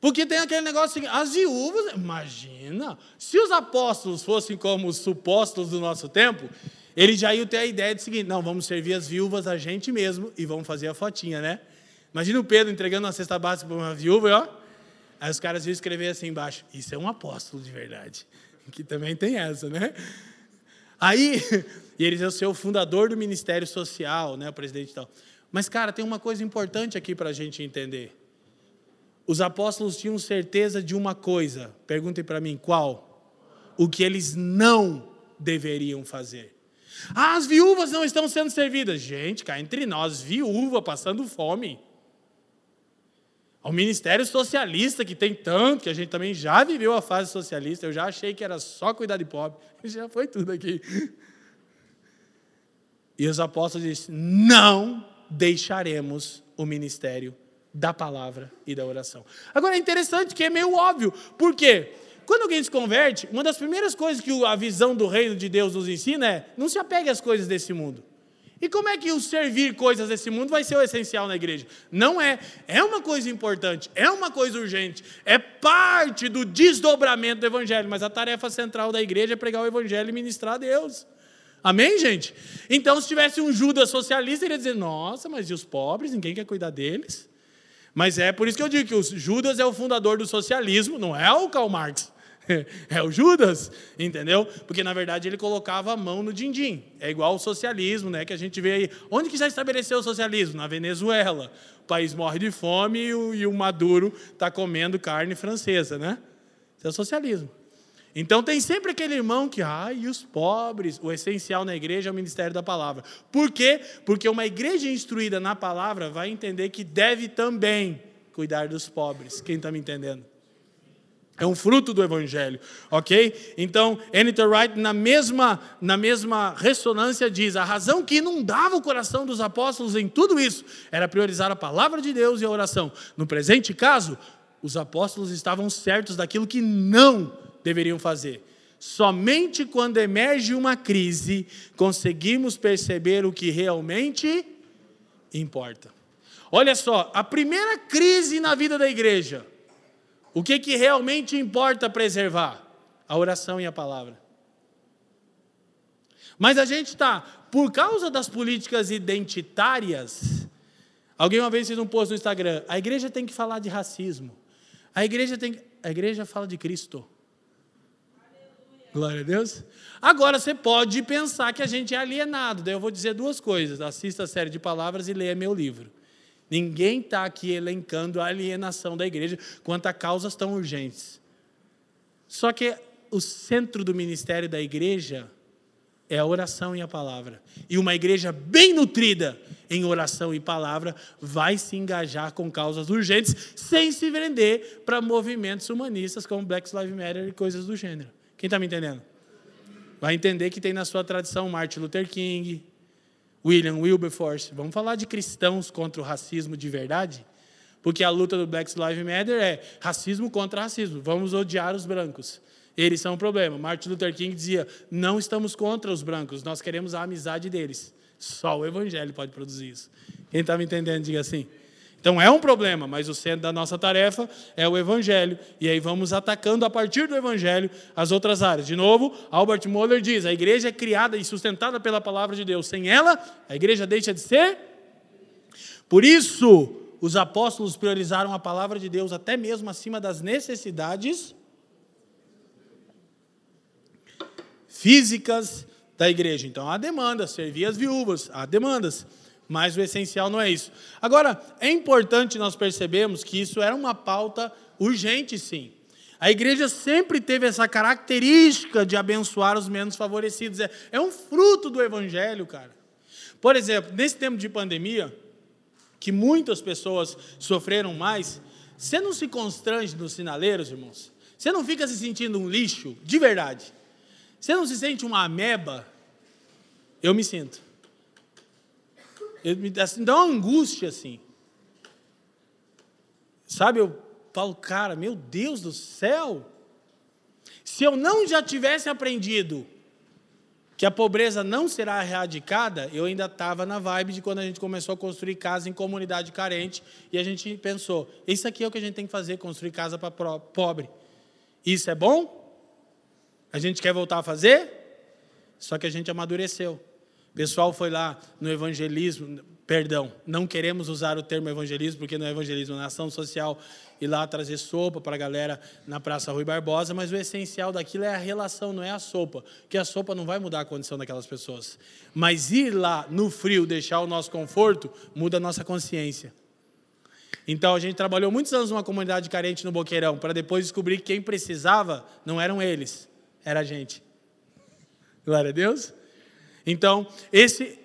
Porque tem aquele negócio assim, as viúvas, imagina, se os apóstolos fossem como os supostos do nosso tempo, eles já iam ter a ideia de seguinte, não, vamos servir as viúvas a gente mesmo e vamos fazer a fotinha, né? Imagina o Pedro entregando uma cesta básica para uma viúva, ó. Aí os caras iam escrever assim embaixo, isso é um apóstolo de verdade. Que também tem essa, né? Aí, e eles iam ser o fundador do Ministério Social, né, o presidente e tal. Mas, cara, tem uma coisa importante aqui para a gente entender. Os apóstolos tinham certeza de uma coisa. Perguntem para mim qual? O que eles não deveriam fazer. Ah, as viúvas não estão sendo servidas. Gente, cá entre nós, viúva passando fome. Ao ministério socialista, que tem tanto, que a gente também já viveu a fase socialista, eu já achei que era só cuidar de pobre. Já foi tudo aqui. E os apóstolos disseram: não deixaremos o ministério da palavra e da oração. Agora é interessante que é meio óbvio, por quê? Quando alguém se converte, uma das primeiras coisas que a visão do reino de Deus nos ensina é: não se apegue às coisas desse mundo. E como é que o servir coisas desse mundo vai ser o essencial na igreja? Não é. É uma coisa importante, é uma coisa urgente, é parte do desdobramento do evangelho, mas a tarefa central da igreja é pregar o evangelho e ministrar a Deus. Amém, gente? Então, se tivesse um Judas socialista, ele ia dizer: nossa, mas e os pobres? Ninguém quer cuidar deles? Mas é por isso que eu digo que o Judas é o fundador do socialismo, não é o Karl Marx. É o Judas, entendeu? Porque na verdade ele colocava a mão no din-din. É igual o socialismo, né? Que a gente vê aí. Onde que já estabeleceu o socialismo? Na Venezuela. O país morre de fome e o, e o Maduro está comendo carne francesa, né? Isso é o socialismo. Então tem sempre aquele irmão que, ai, e os pobres? O essencial na igreja é o ministério da palavra. Por quê? Porque uma igreja instruída na palavra vai entender que deve também cuidar dos pobres. Quem está me entendendo? É um fruto do evangelho, ok? Então, Anita Wright, na mesma, na mesma ressonância, diz: a razão que inundava o coração dos apóstolos em tudo isso era priorizar a palavra de Deus e a oração. No presente caso, os apóstolos estavam certos daquilo que não deveriam fazer. Somente quando emerge uma crise conseguimos perceber o que realmente importa. Olha só, a primeira crise na vida da igreja, o que, que realmente importa preservar? A oração e a palavra. Mas a gente está, por causa das políticas identitárias, alguém uma vez fez um post no Instagram, a igreja tem que falar de racismo. A igreja tem a igreja fala de Cristo. Glória a Deus. Agora você pode pensar que a gente é alienado. Daí eu vou dizer duas coisas: assista a série de palavras e leia meu livro. Ninguém está aqui elencando a alienação da igreja quanto a causas tão urgentes. Só que o centro do ministério da igreja é a oração e a palavra. E uma igreja bem nutrida em oração e palavra vai se engajar com causas urgentes sem se vender para movimentos humanistas como Black Lives Matter e coisas do gênero. Quem está me entendendo? Vai entender que tem na sua tradição Martin Luther King, William Wilberforce. Vamos falar de cristãos contra o racismo de verdade? Porque a luta do Black Lives Matter é racismo contra racismo. Vamos odiar os brancos. Eles são o problema. Martin Luther King dizia: não estamos contra os brancos, nós queremos a amizade deles. Só o evangelho pode produzir isso. Quem está me entendendo, diga assim. Então é um problema, mas o centro da nossa tarefa é o Evangelho. E aí vamos atacando a partir do Evangelho as outras áreas. De novo, Albert Moller diz: a igreja é criada e sustentada pela palavra de Deus. Sem ela, a igreja deixa de ser. Por isso, os apóstolos priorizaram a palavra de Deus até mesmo acima das necessidades físicas da igreja. Então há demandas, servir as viúvas, há demandas. Mas o essencial não é isso. Agora, é importante nós percebermos que isso era uma pauta urgente, sim. A igreja sempre teve essa característica de abençoar os menos favorecidos. É, é um fruto do evangelho, cara. Por exemplo, nesse tempo de pandemia, que muitas pessoas sofreram mais, você não se constrange nos sinaleiros, irmãos? Você não fica se sentindo um lixo, de verdade? Você não se sente uma ameba Eu me sinto. Me assim, dá uma angústia assim. Sabe, eu falo, cara, meu Deus do céu. Se eu não já tivesse aprendido que a pobreza não será erradicada, eu ainda estava na vibe de quando a gente começou a construir casa em comunidade carente e a gente pensou: isso aqui é o que a gente tem que fazer, construir casa para pobre. Isso é bom? A gente quer voltar a fazer? Só que a gente amadureceu. Pessoal foi lá no evangelismo, perdão, não queremos usar o termo evangelismo, porque não é evangelismo, é ação social, ir lá trazer sopa para a galera na Praça Rui Barbosa, mas o essencial daquilo é a relação, não é a sopa, porque a sopa não vai mudar a condição daquelas pessoas. Mas ir lá no frio, deixar o nosso conforto, muda a nossa consciência. Então a gente trabalhou muitos anos numa comunidade carente no Boqueirão, para depois descobrir que quem precisava não eram eles, era a gente. Glória a Deus. Então, esse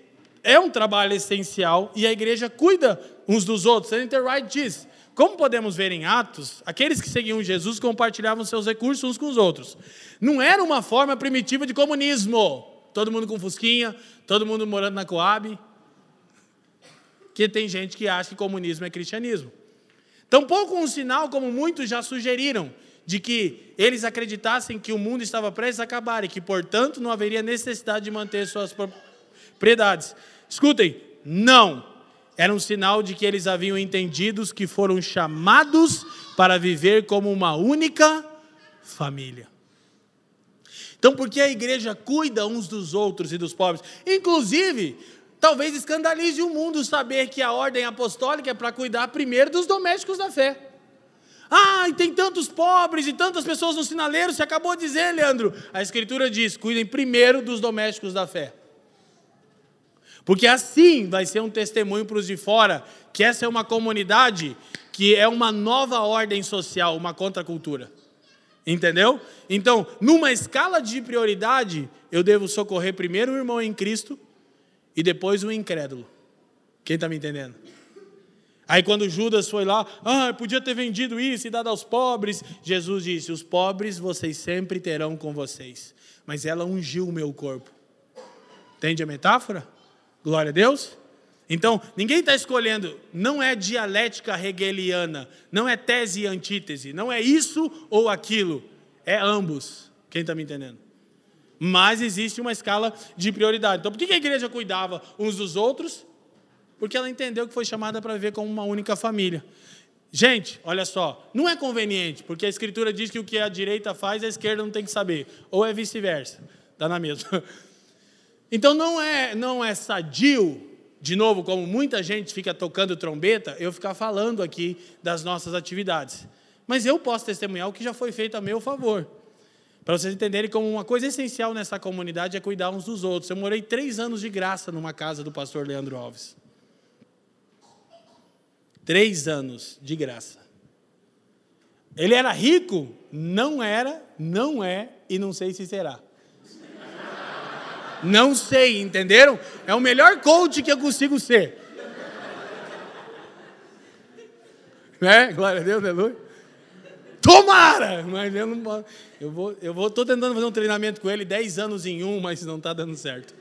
é um trabalho essencial e a igreja cuida uns dos outros. Senator Wright diz: como podemos ver em Atos, aqueles que seguiam Jesus compartilhavam seus recursos uns com os outros. Não era uma forma primitiva de comunismo. Todo mundo com fusquinha, todo mundo morando na Coab. Que tem gente que acha que comunismo é cristianismo. Tampouco um sinal, como muitos já sugeriram, de que eles acreditassem que o mundo estava prestes a acabar e que, portanto, não haveria necessidade de manter suas propriedades. Escutem, não. Era um sinal de que eles haviam entendido que foram chamados para viver como uma única família. Então, por que a igreja cuida uns dos outros e dos pobres? Inclusive, talvez escandalize o mundo saber que a ordem apostólica é para cuidar primeiro dos domésticos da fé. Ah, e tem tantos pobres e tantas pessoas no sinaleiro, você acabou de dizer, Leandro. A Escritura diz: cuidem primeiro dos domésticos da fé. Porque assim vai ser um testemunho para os de fora que essa é uma comunidade que é uma nova ordem social, uma contracultura. Entendeu? Então, numa escala de prioridade, eu devo socorrer primeiro o irmão em Cristo e depois o incrédulo. Quem está me entendendo? Aí quando Judas foi lá, ah, podia ter vendido isso e dado aos pobres, Jesus disse: Os pobres vocês sempre terão com vocês, mas ela ungiu o meu corpo. Entende a metáfora? Glória a Deus. Então, ninguém está escolhendo, não é dialética hegeliana, não é tese e antítese, não é isso ou aquilo, é ambos. Quem está me entendendo? Mas existe uma escala de prioridade. Então, por que a igreja cuidava uns dos outros? Porque ela entendeu que foi chamada para viver como uma única família. Gente, olha só, não é conveniente, porque a Escritura diz que o que a direita faz, a esquerda não tem que saber, ou é vice-versa, dá na mesma. Então não é, não é sadio, de novo, como muita gente fica tocando trombeta, eu ficar falando aqui das nossas atividades. Mas eu posso testemunhar o que já foi feito a meu favor. Para vocês entenderem como uma coisa essencial nessa comunidade é cuidar uns dos outros. Eu morei três anos de graça numa casa do pastor Leandro Alves. Três anos de graça. Ele era rico? Não era, não é e não sei se será. Não sei, entenderam? É o melhor coach que eu consigo ser. Né? Glória a Deus, aleluia. Tomara! Mas eu não posso. Eu vou, eu vou, estou tentando fazer um treinamento com ele, 10 anos em um, mas não está dando certo.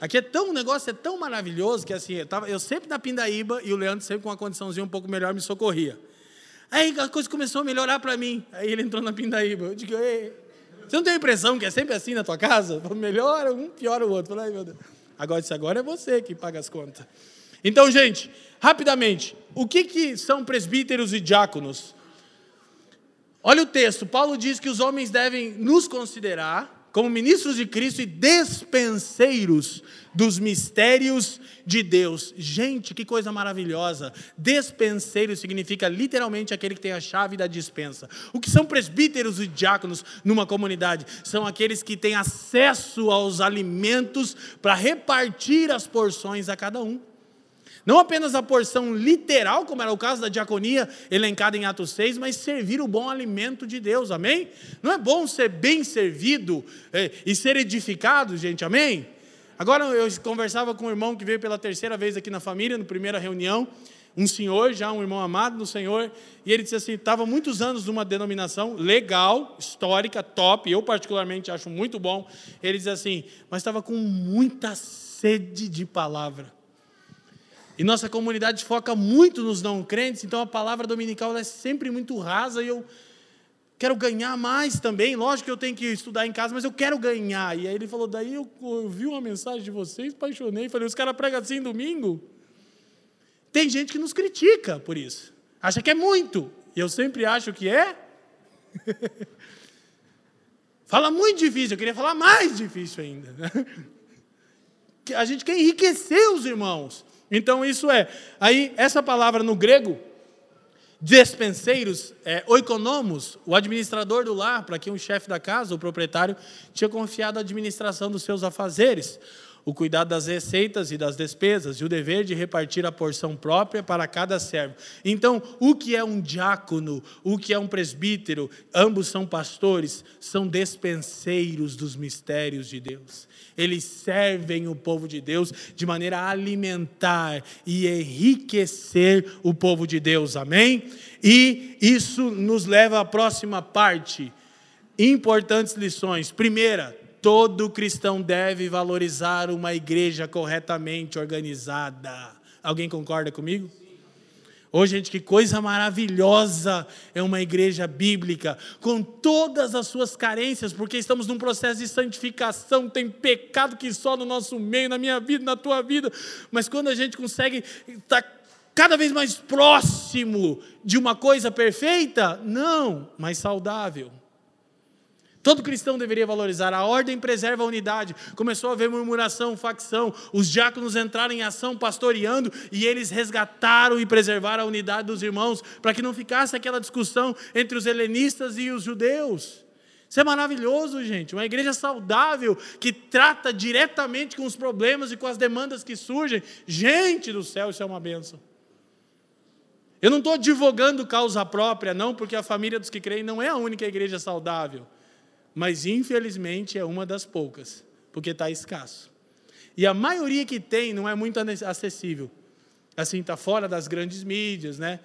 Aqui é tão, o negócio é tão maravilhoso que assim, eu, tava, eu sempre na Pindaíba e o Leandro sempre com uma condiçãozinha um pouco melhor me socorria. Aí a coisa começou a melhorar para mim. Aí ele entrou na Pindaíba. Eu digo, Ei, você não tem a impressão que é sempre assim na tua casa? Melhora um, piora o outro. Ai, meu Deus. Agora, isso agora é você que paga as contas. Então, gente, rapidamente, o que, que são presbíteros e diáconos? Olha o texto. Paulo diz que os homens devem nos considerar como ministros de Cristo e despenseiros dos mistérios de Deus. Gente, que coisa maravilhosa! Despenseiro significa literalmente aquele que tem a chave da dispensa. O que são presbíteros e diáconos numa comunidade? São aqueles que têm acesso aos alimentos para repartir as porções a cada um. Não apenas a porção literal, como era o caso da diaconia elencada em Atos 6, mas servir o bom alimento de Deus, amém? Não é bom ser bem servido é, e ser edificado, gente, amém? Agora eu conversava com um irmão que veio pela terceira vez aqui na família, na primeira reunião, um senhor, já um irmão amado no Senhor, e ele disse assim: estava muitos anos numa denominação legal, histórica, top, eu particularmente acho muito bom. Ele diz assim, mas estava com muita sede de palavra. E nossa comunidade foca muito nos não crentes, então a palavra dominical é sempre muito rasa e eu quero ganhar mais também. Lógico que eu tenho que estudar em casa, mas eu quero ganhar. E aí ele falou: daí eu ouvi uma mensagem de vocês, apaixonei. Falei: os caras pregam assim domingo? Tem gente que nos critica por isso, acha que é muito, e eu sempre acho que é. Fala muito difícil, eu queria falar mais difícil ainda. A gente quer enriquecer os irmãos. Então isso é. Aí, essa palavra no grego, despenseiros, é, oikonomos, o administrador do lar, para quem o chefe da casa, o proprietário, tinha confiado a administração dos seus afazeres o cuidado das receitas e das despesas e o dever de repartir a porção própria para cada servo. Então, o que é um diácono, o que é um presbítero, ambos são pastores, são despenseiros dos mistérios de Deus. Eles servem o povo de Deus de maneira a alimentar e enriquecer o povo de Deus. Amém? E isso nos leva à próxima parte. Importantes lições. Primeira, Todo cristão deve valorizar uma igreja corretamente organizada. Alguém concorda comigo? Ô, gente, que coisa maravilhosa é uma igreja bíblica, com todas as suas carências, porque estamos num processo de santificação, tem pecado que só no nosso meio, na minha vida, na tua vida, mas quando a gente consegue estar cada vez mais próximo de uma coisa perfeita, não, mas saudável. Todo cristão deveria valorizar. A ordem preserva a unidade. Começou a haver murmuração, facção. Os diáconos entraram em ação pastoreando e eles resgataram e preservaram a unidade dos irmãos para que não ficasse aquela discussão entre os helenistas e os judeus. Isso é maravilhoso, gente. Uma igreja saudável que trata diretamente com os problemas e com as demandas que surgem. Gente do céu, isso é uma benção. Eu não estou advogando causa própria, não, porque a família dos que creem não é a única igreja saudável mas infelizmente é uma das poucas, porque está escasso. E a maioria que tem não é muito acessível. Assim, está fora das grandes mídias, né?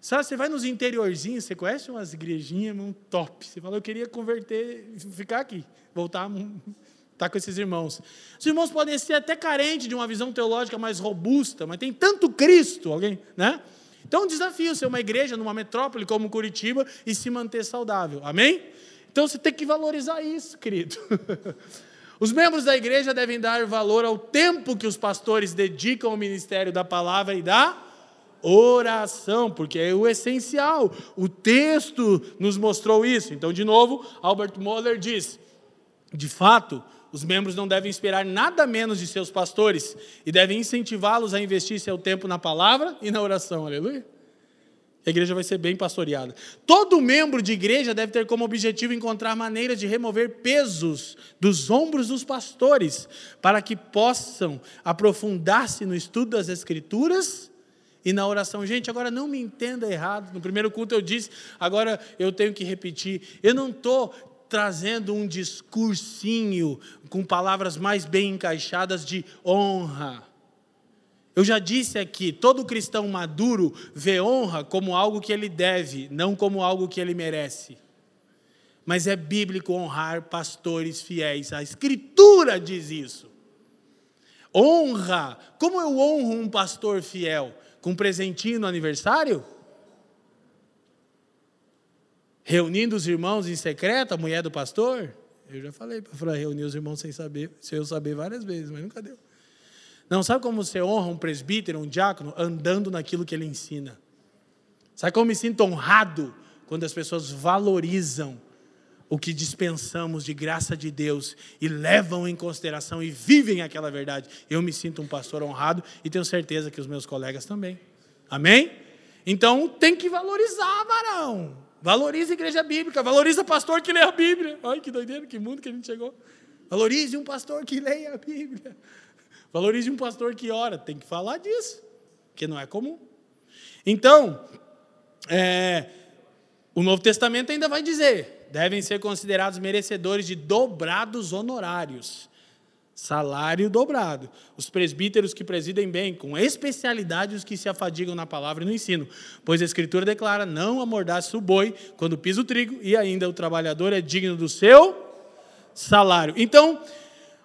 Sabe, você vai nos interiorzinhos, você conhece umas igrejinhas, um top. Você fala, eu queria converter, ficar aqui, voltar, estar tá com esses irmãos. Os irmãos podem ser até carentes de uma visão teológica mais robusta, mas tem tanto Cristo, alguém, né? Então, é um desafio ser uma igreja numa metrópole como Curitiba e se manter saudável. Amém? Então você tem que valorizar isso, querido. Os membros da igreja devem dar valor ao tempo que os pastores dedicam ao ministério da palavra e da oração, porque é o essencial. O texto nos mostrou isso. Então, de novo, Albert Moller diz: de fato, os membros não devem esperar nada menos de seus pastores e devem incentivá-los a investir seu tempo na palavra e na oração. Aleluia. A igreja vai ser bem pastoreada. Todo membro de igreja deve ter como objetivo encontrar maneiras de remover pesos dos ombros dos pastores, para que possam aprofundar-se no estudo das Escrituras e na oração. Gente, agora não me entenda errado. No primeiro culto eu disse, agora eu tenho que repetir. Eu não estou trazendo um discursinho com palavras mais bem encaixadas de honra eu já disse aqui, todo cristão maduro vê honra como algo que ele deve, não como algo que ele merece. Mas é bíblico honrar pastores fiéis. A Escritura diz isso. Honra. Como eu honro um pastor fiel? Com um presentinho no aniversário? Reunindo os irmãos em secreto, a mulher do pastor? Eu já falei para reunir os irmãos sem saber, sem eu saber várias vezes, mas nunca deu. Não, sabe como você honra um presbítero, um diácono? Andando naquilo que ele ensina. Sabe como eu me sinto honrado quando as pessoas valorizam o que dispensamos de graça de Deus e levam em consideração e vivem aquela verdade? Eu me sinto um pastor honrado e tenho certeza que os meus colegas também. Amém? Então tem que valorizar, varão. Valorize a igreja bíblica, valorize o pastor que lê a Bíblia. Olha que doideira, que mundo que a gente chegou. Valorize um pastor que leia a Bíblia. Valorize um pastor que ora, tem que falar disso, que não é comum. Então, é, o Novo Testamento ainda vai dizer: devem ser considerados merecedores de dobrados honorários. salário dobrado. Os presbíteros que presidem bem, com especialidade os que se afadigam na palavra e no ensino. Pois a Escritura declara: não amordace o boi quando pisa o trigo, e ainda o trabalhador é digno do seu salário. Então,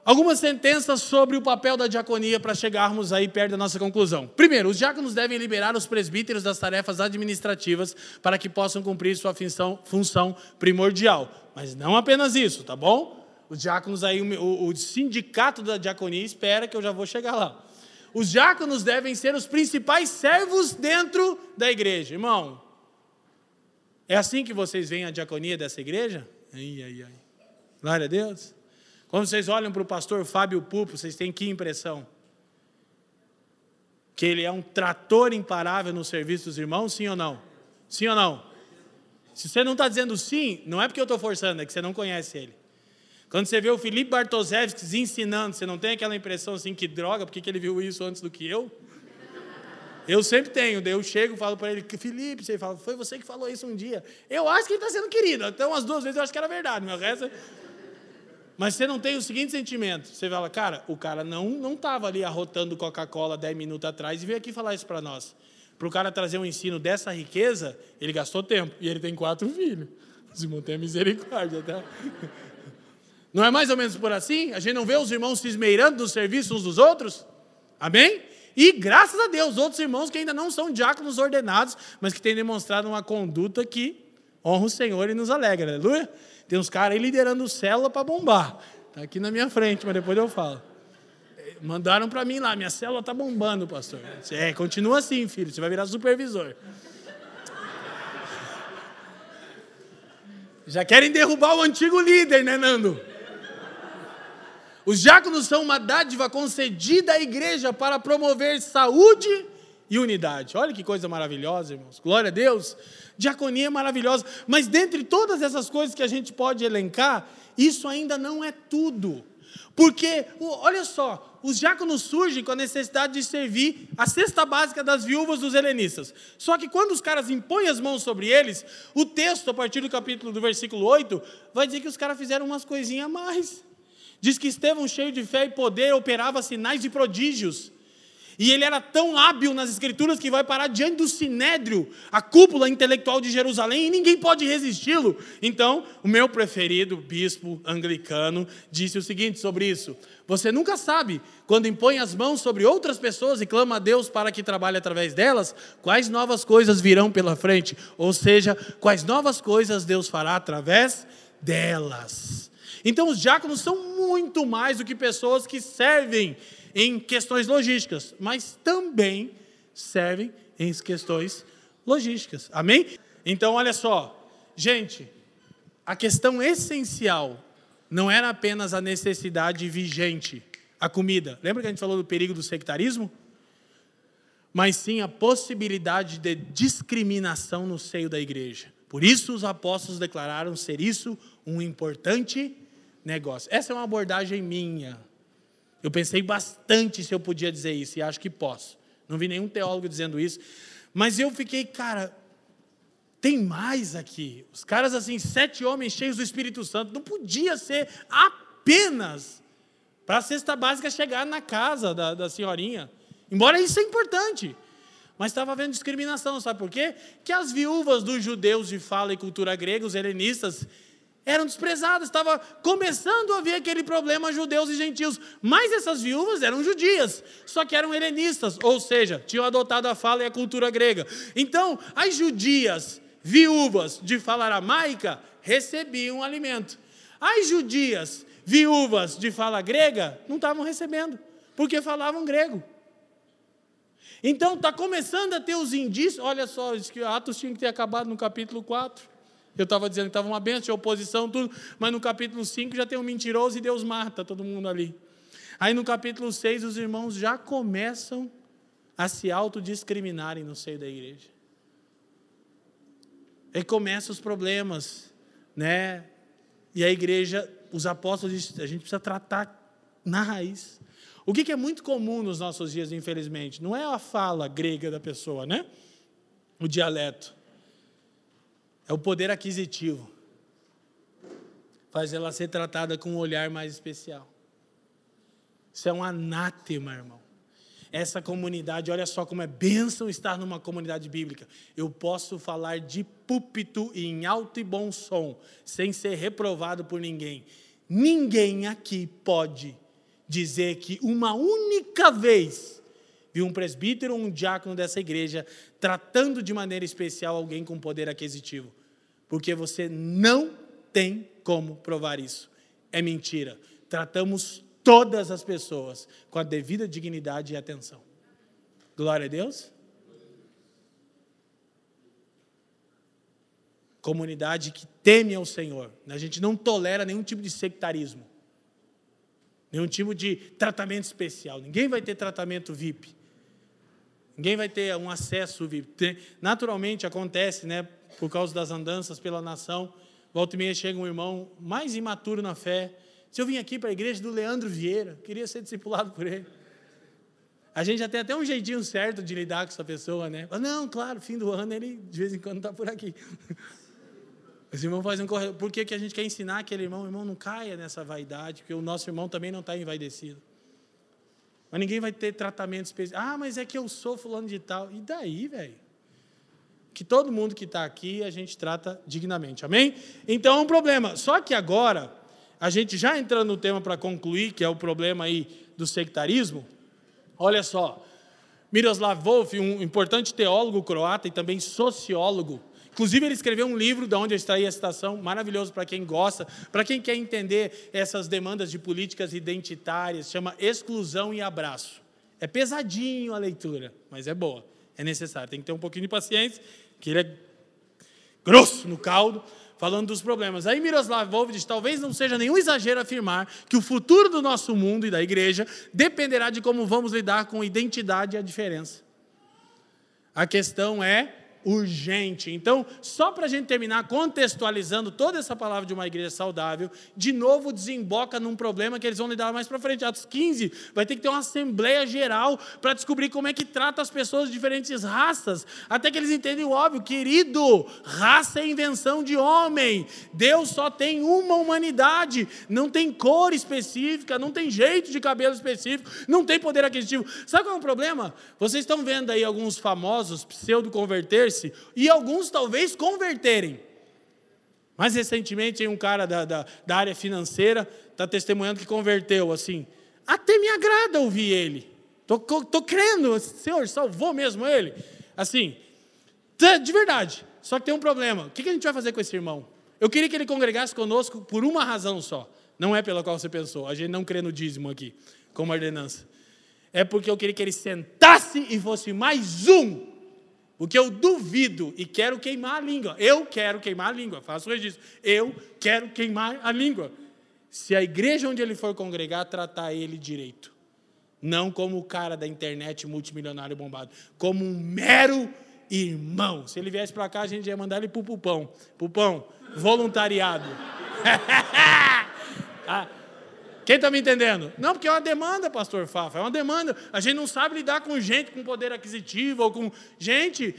algumas sentenças sobre o papel da diaconia para chegarmos aí perto da nossa conclusão. Primeiro, os diáconos devem liberar os presbíteros das tarefas administrativas para que possam cumprir sua função, função primordial. Mas não apenas isso, tá bom? Os diáconos aí, o, o sindicato da diaconia espera que eu já vou chegar lá. Os diáconos devem ser os principais servos dentro da igreja. Irmão, é assim que vocês veem a diaconia dessa igreja? Ai, ai, ai. Glória a Deus. Quando vocês olham para o pastor Fábio Pupo, vocês têm que impressão? Que ele é um trator imparável no serviço dos irmãos, sim ou não? Sim ou não? Se você não está dizendo sim, não é porque eu estou forçando, é que você não conhece ele. Quando você vê o Felipe Bartoszewski ensinando, você não tem aquela impressão assim, que droga, por que ele viu isso antes do que eu? Eu sempre tenho, daí eu chego e falo para ele, Felipe, você fala, foi você que falou isso um dia. Eu acho que ele está sendo querido, então umas duas vezes eu acho que era verdade, meu resto... Mas você não tem o seguinte sentimento, você fala, cara, o cara não não estava ali arrotando Coca-Cola 10 minutos atrás e veio aqui falar isso para nós. Para o cara trazer um ensino dessa riqueza, ele gastou tempo, e ele tem quatro filhos. Os irmãos têm misericórdia, tá? Não é mais ou menos por assim? A gente não vê os irmãos se esmeirando no serviço uns dos outros? Amém? E graças a Deus, outros irmãos que ainda não são diáconos ordenados, mas que têm demonstrado uma conduta que honra o Senhor e nos alegra, aleluia? Tem uns caras aí liderando célula para bombar. Está aqui na minha frente, mas depois eu falo. Mandaram para mim lá, minha célula está bombando, pastor. É, continua assim, filho, você vai virar supervisor. Já querem derrubar o antigo líder, né, Nando? Os diáconos são uma dádiva concedida à igreja para promover saúde e unidade. Olha que coisa maravilhosa, irmãos. Glória a Deus. Diaconia é maravilhosa. Mas dentre todas essas coisas que a gente pode elencar, isso ainda não é tudo. Porque, olha só, os diáconos surgem com a necessidade de servir a cesta básica das viúvas dos helenistas. Só que quando os caras impõem as mãos sobre eles, o texto, a partir do capítulo do versículo 8, vai dizer que os caras fizeram umas coisinhas a mais. Diz que Estevão, cheio de fé e poder, operava sinais e prodígios. E ele era tão hábil nas escrituras que vai parar diante do sinédrio, a cúpula intelectual de Jerusalém, e ninguém pode resisti-lo. Então, o meu preferido bispo anglicano disse o seguinte sobre isso: Você nunca sabe, quando impõe as mãos sobre outras pessoas e clama a Deus para que trabalhe através delas, quais novas coisas virão pela frente, ou seja, quais novas coisas Deus fará através delas. Então, os diáconos são muito mais do que pessoas que servem em questões logísticas, mas também servem em questões logísticas. Amém? Então, olha só, gente, a questão essencial não era apenas a necessidade vigente, a comida. Lembra que a gente falou do perigo do sectarismo? Mas sim a possibilidade de discriminação no seio da igreja. Por isso os apóstolos declararam ser isso um importante negócio. Essa é uma abordagem minha. Eu pensei bastante se eu podia dizer isso, e acho que posso. Não vi nenhum teólogo dizendo isso. Mas eu fiquei, cara, tem mais aqui. Os caras, assim, sete homens cheios do Espírito Santo, não podia ser apenas para a cesta básica chegar na casa da, da senhorinha. Embora isso é importante. Mas estava havendo discriminação, sabe por quê? Que as viúvas dos judeus de fala e cultura grega, os helenistas, eram desprezadas, estava começando a haver aquele problema judeus e gentios. Mas essas viúvas eram judias, só que eram helenistas, ou seja, tinham adotado a fala e a cultura grega. Então, as judias viúvas de fala aramaica recebiam alimento. As judias viúvas de fala grega não estavam recebendo, porque falavam grego. Então, está começando a ter os indícios. Olha só, diz que Atos tinha que ter acabado no capítulo 4. Eu estava dizendo que estava uma benção, oposição, tudo, mas no capítulo 5 já tem um mentiroso e Deus mata todo mundo ali. Aí no capítulo 6 os irmãos já começam a se autodiscriminarem no seio da igreja. Aí começam os problemas, né? E a igreja, os apóstolos a gente precisa tratar na raiz. O que é muito comum nos nossos dias, infelizmente, não é a fala grega da pessoa, né? O dialeto. É o poder aquisitivo. Faz ela ser tratada com um olhar mais especial. Isso é um anátema, irmão. Essa comunidade, olha só como é bênção estar numa comunidade bíblica. Eu posso falar de púlpito em alto e bom som, sem ser reprovado por ninguém. Ninguém aqui pode dizer que uma única vez viu um presbítero ou um diácono dessa igreja tratando de maneira especial alguém com poder aquisitivo. Porque você não tem como provar isso. É mentira. Tratamos todas as pessoas com a devida dignidade e atenção. Glória a Deus. Comunidade que teme ao Senhor. A gente não tolera nenhum tipo de sectarismo. Nenhum tipo de tratamento especial. Ninguém vai ter tratamento VIP. Ninguém vai ter um acesso VIP. Naturalmente acontece, né, por causa das andanças pela nação, volta e meia chega um irmão mais imaturo na fé, se eu vim aqui para a igreja do Leandro Vieira, queria ser discipulado por ele. A gente já tem até um jeitinho certo de lidar com essa pessoa, né? Não, claro, fim do ano ele de vez em quando está por aqui. Os irmãos fazem um corredor. Por que, que a gente quer ensinar aquele irmão? O irmão não caia nessa vaidade, porque o nosso irmão também não está envaidecido. Mas ninguém vai ter tratamento especial. Ah, mas é que eu sou fulano de tal. E daí, velho? Que todo mundo que está aqui a gente trata dignamente. Amém? Então é um problema. Só que agora, a gente já entrando no tema para concluir, que é o problema aí do sectarismo, olha só, Miroslav Volf, um importante teólogo croata e também sociólogo, Inclusive, ele escreveu um livro de onde eu extraí a citação, maravilhoso para quem gosta, para quem quer entender essas demandas de políticas identitárias, chama Exclusão e Abraço. É pesadinho a leitura, mas é boa, é necessário. Tem que ter um pouquinho de paciência, que ele é grosso no caldo, falando dos problemas. Aí Miroslav Volf diz: talvez não seja nenhum exagero afirmar que o futuro do nosso mundo e da igreja dependerá de como vamos lidar com identidade e a diferença. A questão é urgente. Então, só para a gente terminar contextualizando toda essa palavra de uma igreja saudável, de novo desemboca num problema que eles vão lidar mais para frente. Atos 15 vai ter que ter uma assembleia geral para descobrir como é que trata as pessoas de diferentes raças, até que eles entendem o óbvio, querido, raça é invenção de homem. Deus só tem uma humanidade, não tem cor específica, não tem jeito de cabelo específico, não tem poder aquisitivo. Sabe qual é o problema? Vocês estão vendo aí alguns famosos pseudo converter-se e alguns talvez converterem. Mais recentemente, um cara da, da, da área financeira está testemunhando que converteu assim. Até me agrada ouvir ele. Estou crendo, Senhor, salvou mesmo ele. Assim, de verdade. Só que tem um problema. O que a gente vai fazer com esse irmão? Eu queria que ele congregasse conosco por uma razão só. Não é pela qual você pensou. A gente não crê no dízimo aqui, como ordenança. É porque eu queria que ele sentasse e fosse mais um o que eu duvido e quero queimar a língua. Eu quero queimar a língua. Faço o registro. Eu quero queimar a língua. Se a igreja onde ele for congregar tratar ele direito. Não como o cara da internet multimilionário bombado. Como um mero irmão. Se ele viesse para cá, a gente ia mandar ele para o Pupão. Pupão, voluntariado. ah, quem está me entendendo? Não, porque é uma demanda, pastor Fafa, é uma demanda. A gente não sabe lidar com gente com poder aquisitivo ou com gente.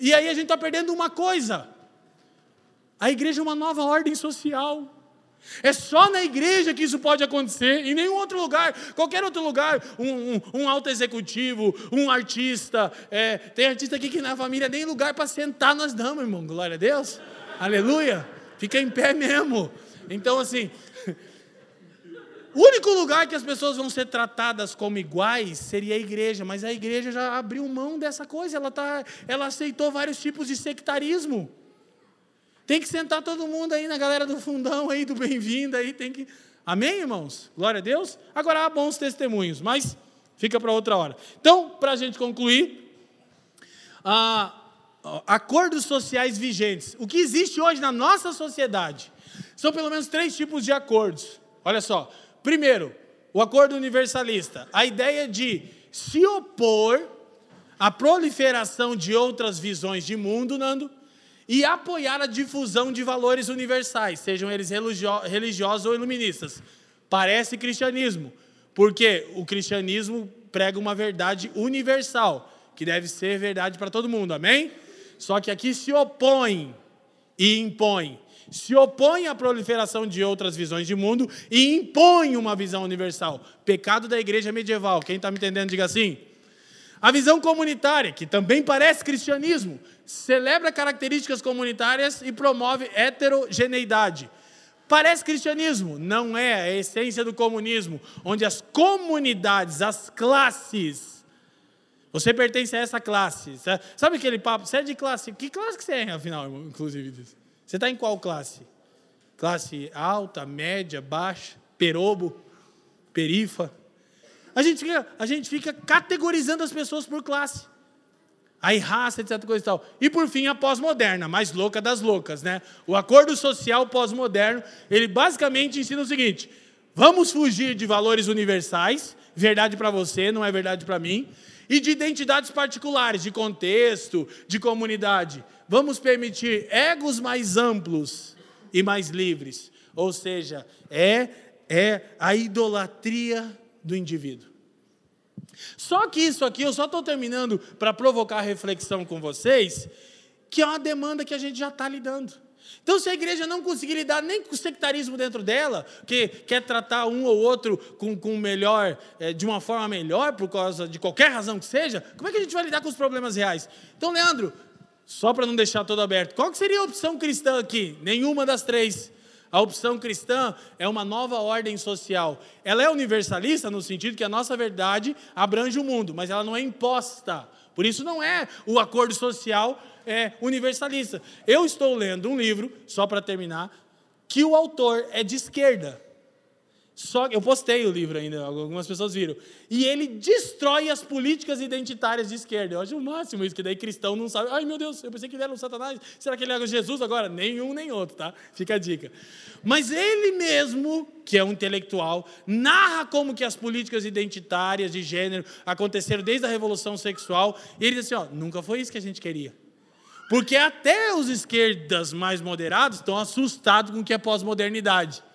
E aí a gente está perdendo uma coisa. A igreja é uma nova ordem social. É só na igreja que isso pode acontecer, em nenhum outro lugar, qualquer outro lugar, um, um, um alto executivo, um artista, é, tem artista aqui que na família nem lugar para sentar nós damos, irmão, glória a Deus, aleluia, fica em pé mesmo. Então, assim, o único lugar que as pessoas vão ser tratadas como iguais seria a igreja, mas a igreja já abriu mão dessa coisa, ela, tá, ela aceitou vários tipos de sectarismo. Tem que sentar todo mundo aí na galera do fundão aí, do bem-vindo aí, tem que. Amém, irmãos? Glória a Deus. Agora há bons testemunhos, mas fica para outra hora. Então, para a gente concluir, acordos sociais vigentes. O que existe hoje na nossa sociedade são pelo menos três tipos de acordos. Olha só. Primeiro, o acordo universalista, a ideia de se opor à proliferação de outras visões de mundo, Nando, e apoiar a difusão de valores universais, sejam eles religiosos ou iluministas. Parece cristianismo, porque o cristianismo prega uma verdade universal, que deve ser verdade para todo mundo, amém? Só que aqui se opõe e impõe. Se opõe à proliferação de outras visões de mundo e impõe uma visão universal. Pecado da igreja medieval. Quem está me entendendo, diga assim. A visão comunitária, que também parece cristianismo, celebra características comunitárias e promove heterogeneidade. Parece cristianismo, não é a essência do comunismo, onde as comunidades, as classes, você pertence a essa classe. Sabe aquele papo? Você é de classe. Que classe que você é, afinal, inclusive? Você está em qual classe? Classe alta, média, baixa, perobo, perifa? A gente fica, a gente fica categorizando as pessoas por classe. Aí raça, etc. Coisa e, tal. e por fim, a pós-moderna, mais louca das loucas. Né? O acordo social pós-moderno, ele basicamente ensina o seguinte: vamos fugir de valores universais, verdade para você, não é verdade para mim, e de identidades particulares, de contexto, de comunidade. Vamos permitir egos mais amplos e mais livres. Ou seja, é, é a idolatria do indivíduo. Só que isso aqui, eu só estou terminando para provocar reflexão com vocês, que é uma demanda que a gente já está lidando. Então, se a igreja não conseguir lidar nem com o sectarismo dentro dela, que quer tratar um ou outro com, com melhor, é, de uma forma melhor, por causa de qualquer razão que seja, como é que a gente vai lidar com os problemas reais? Então, Leandro, só para não deixar todo aberto, qual seria a opção cristã aqui? Nenhuma das três. A opção cristã é uma nova ordem social. Ela é universalista no sentido que a nossa verdade abrange o mundo, mas ela não é imposta. Por isso não é o acordo social é, universalista. Eu estou lendo um livro, só para terminar, que o autor é de esquerda. Só eu postei o livro ainda, algumas pessoas viram. E ele destrói as políticas identitárias de esquerda. Eu acho o máximo isso, que daí cristão não sabe. Ai, meu Deus, eu pensei que ele era um satanás. Será que ele era Jesus agora? Nenhum nem outro, tá? Fica a dica. Mas ele mesmo, que é um intelectual, narra como que as políticas identitárias de gênero aconteceram desde a revolução sexual. E ele diz assim, ó, nunca foi isso que a gente queria. Porque até os esquerdas mais moderados estão assustados com o que é pós-modernidade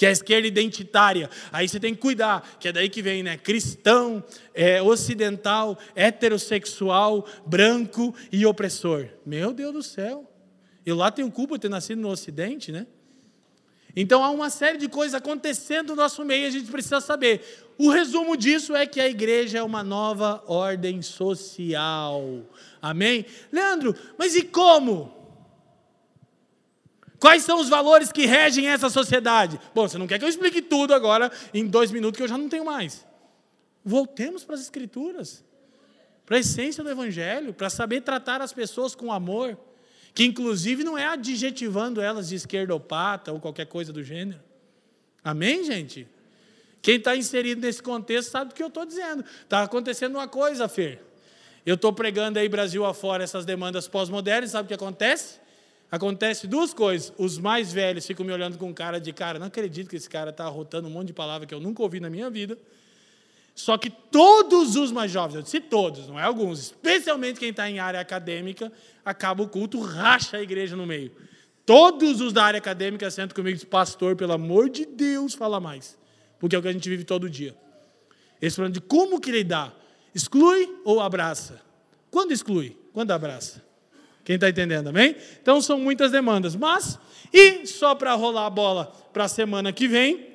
que é a esquerda identitária. Aí você tem que cuidar, que é daí que vem, né? Cristão, é, ocidental, heterossexual, branco e opressor. Meu Deus do céu. Eu lá tenho culpa de ter nascido no Ocidente, né? Então há uma série de coisas acontecendo no nosso meio e a gente precisa saber. O resumo disso é que a igreja é uma nova ordem social. Amém? Leandro, mas e como? Quais são os valores que regem essa sociedade? Bom, você não quer que eu explique tudo agora em dois minutos, que eu já não tenho mais. Voltemos para as Escrituras, para a essência do Evangelho, para saber tratar as pessoas com amor, que inclusive não é adjetivando elas de esquerdopata ou qualquer coisa do gênero. Amém, gente? Quem está inserido nesse contexto sabe do que eu estou dizendo. Está acontecendo uma coisa, Fer. Eu estou pregando aí Brasil afora essas demandas pós-modernas, sabe o que acontece? Acontece duas coisas. Os mais velhos ficam me olhando com cara de cara, não acredito que esse cara está arrotando um monte de palavra que eu nunca ouvi na minha vida. Só que todos os mais jovens, eu disse todos, não é alguns, especialmente quem está em área acadêmica, acaba o culto, racha a igreja no meio. Todos os da área acadêmica sentam comigo e dizem, pastor, pelo amor de Deus, fala mais. Porque é o que a gente vive todo dia. Esse problema de como que lidar. Exclui ou abraça? Quando exclui? Quando abraça? Quem está entendendo, amém? Então são muitas demandas. Mas, e só para rolar a bola para a semana que vem,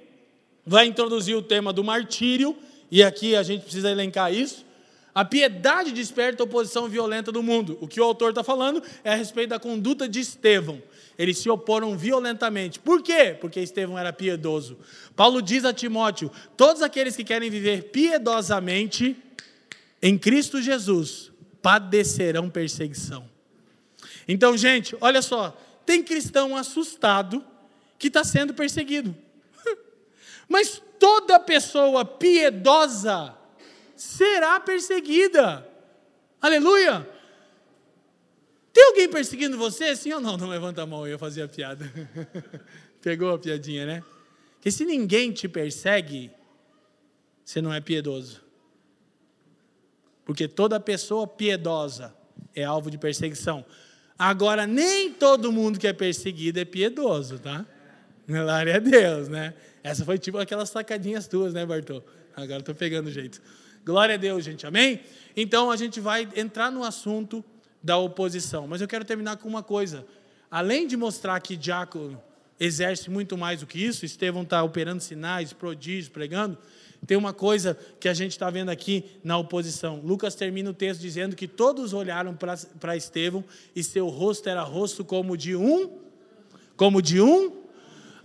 vai introduzir o tema do martírio, e aqui a gente precisa elencar isso. A piedade desperta a oposição violenta do mundo. O que o autor está falando é a respeito da conduta de Estevão. Eles se oporam violentamente. Por quê? Porque Estevão era piedoso. Paulo diz a Timóteo: todos aqueles que querem viver piedosamente em Cristo Jesus padecerão perseguição. Então, gente, olha só, tem cristão assustado que está sendo perseguido. Mas toda pessoa piedosa será perseguida. Aleluia! Tem alguém perseguindo você? Sim ou não? Não levanta a mão, eu fazia a piada. Pegou a piadinha, né? Que se ninguém te persegue, você não é piedoso. Porque toda pessoa piedosa é alvo de perseguição. Agora, nem todo mundo que é perseguido é piedoso, tá? Glória a Deus, né? Essa foi tipo aquelas sacadinhas tuas, né, Bartô? Agora estou pegando o jeito. Glória a Deus, gente, amém? Então a gente vai entrar no assunto da oposição, mas eu quero terminar com uma coisa. além de mostrar que diácono exerce muito mais do que isso, Estevão está operando sinais, prodígios, pregando, tem uma coisa que a gente está vendo aqui na oposição. Lucas termina o texto dizendo que todos olharam para Estevão e seu rosto era rosto como de um, como de um.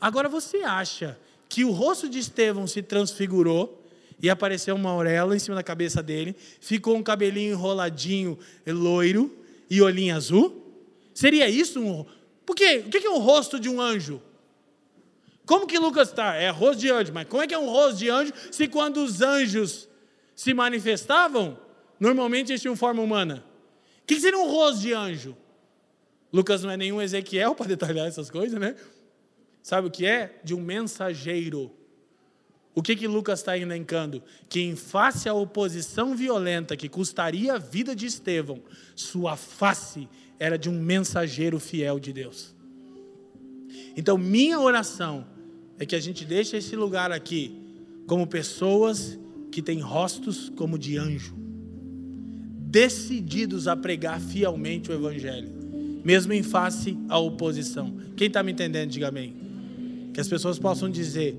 Agora você acha que o rosto de Estevão se transfigurou e apareceu uma auréola em cima da cabeça dele, ficou um cabelinho enroladinho, loiro e olhinho azul? Seria isso um por quê? O que é o rosto de um anjo? Como que Lucas está? É rosto de anjo, mas como é que é um rosto de anjo se quando os anjos se manifestavam, normalmente eles tinham forma humana? O que seria um rosto de anjo? Lucas não é nenhum Ezequiel para detalhar essas coisas, né? Sabe o que é? De um mensageiro. O que que Lucas está elencando? Que em face à oposição violenta que custaria a vida de Estevão, sua face era de um mensageiro fiel de Deus. Então, minha oração é que a gente deixe esse lugar aqui como pessoas que têm rostos como de anjo, decididos a pregar fielmente o Evangelho, mesmo em face à oposição. Quem está me entendendo, diga amém. Que as pessoas possam dizer,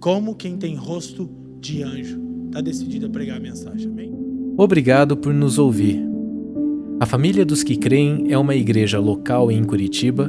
como quem tem rosto de anjo, está decidido a pregar a mensagem. Amém? Obrigado por nos ouvir. A Família dos que Creem é uma igreja local em Curitiba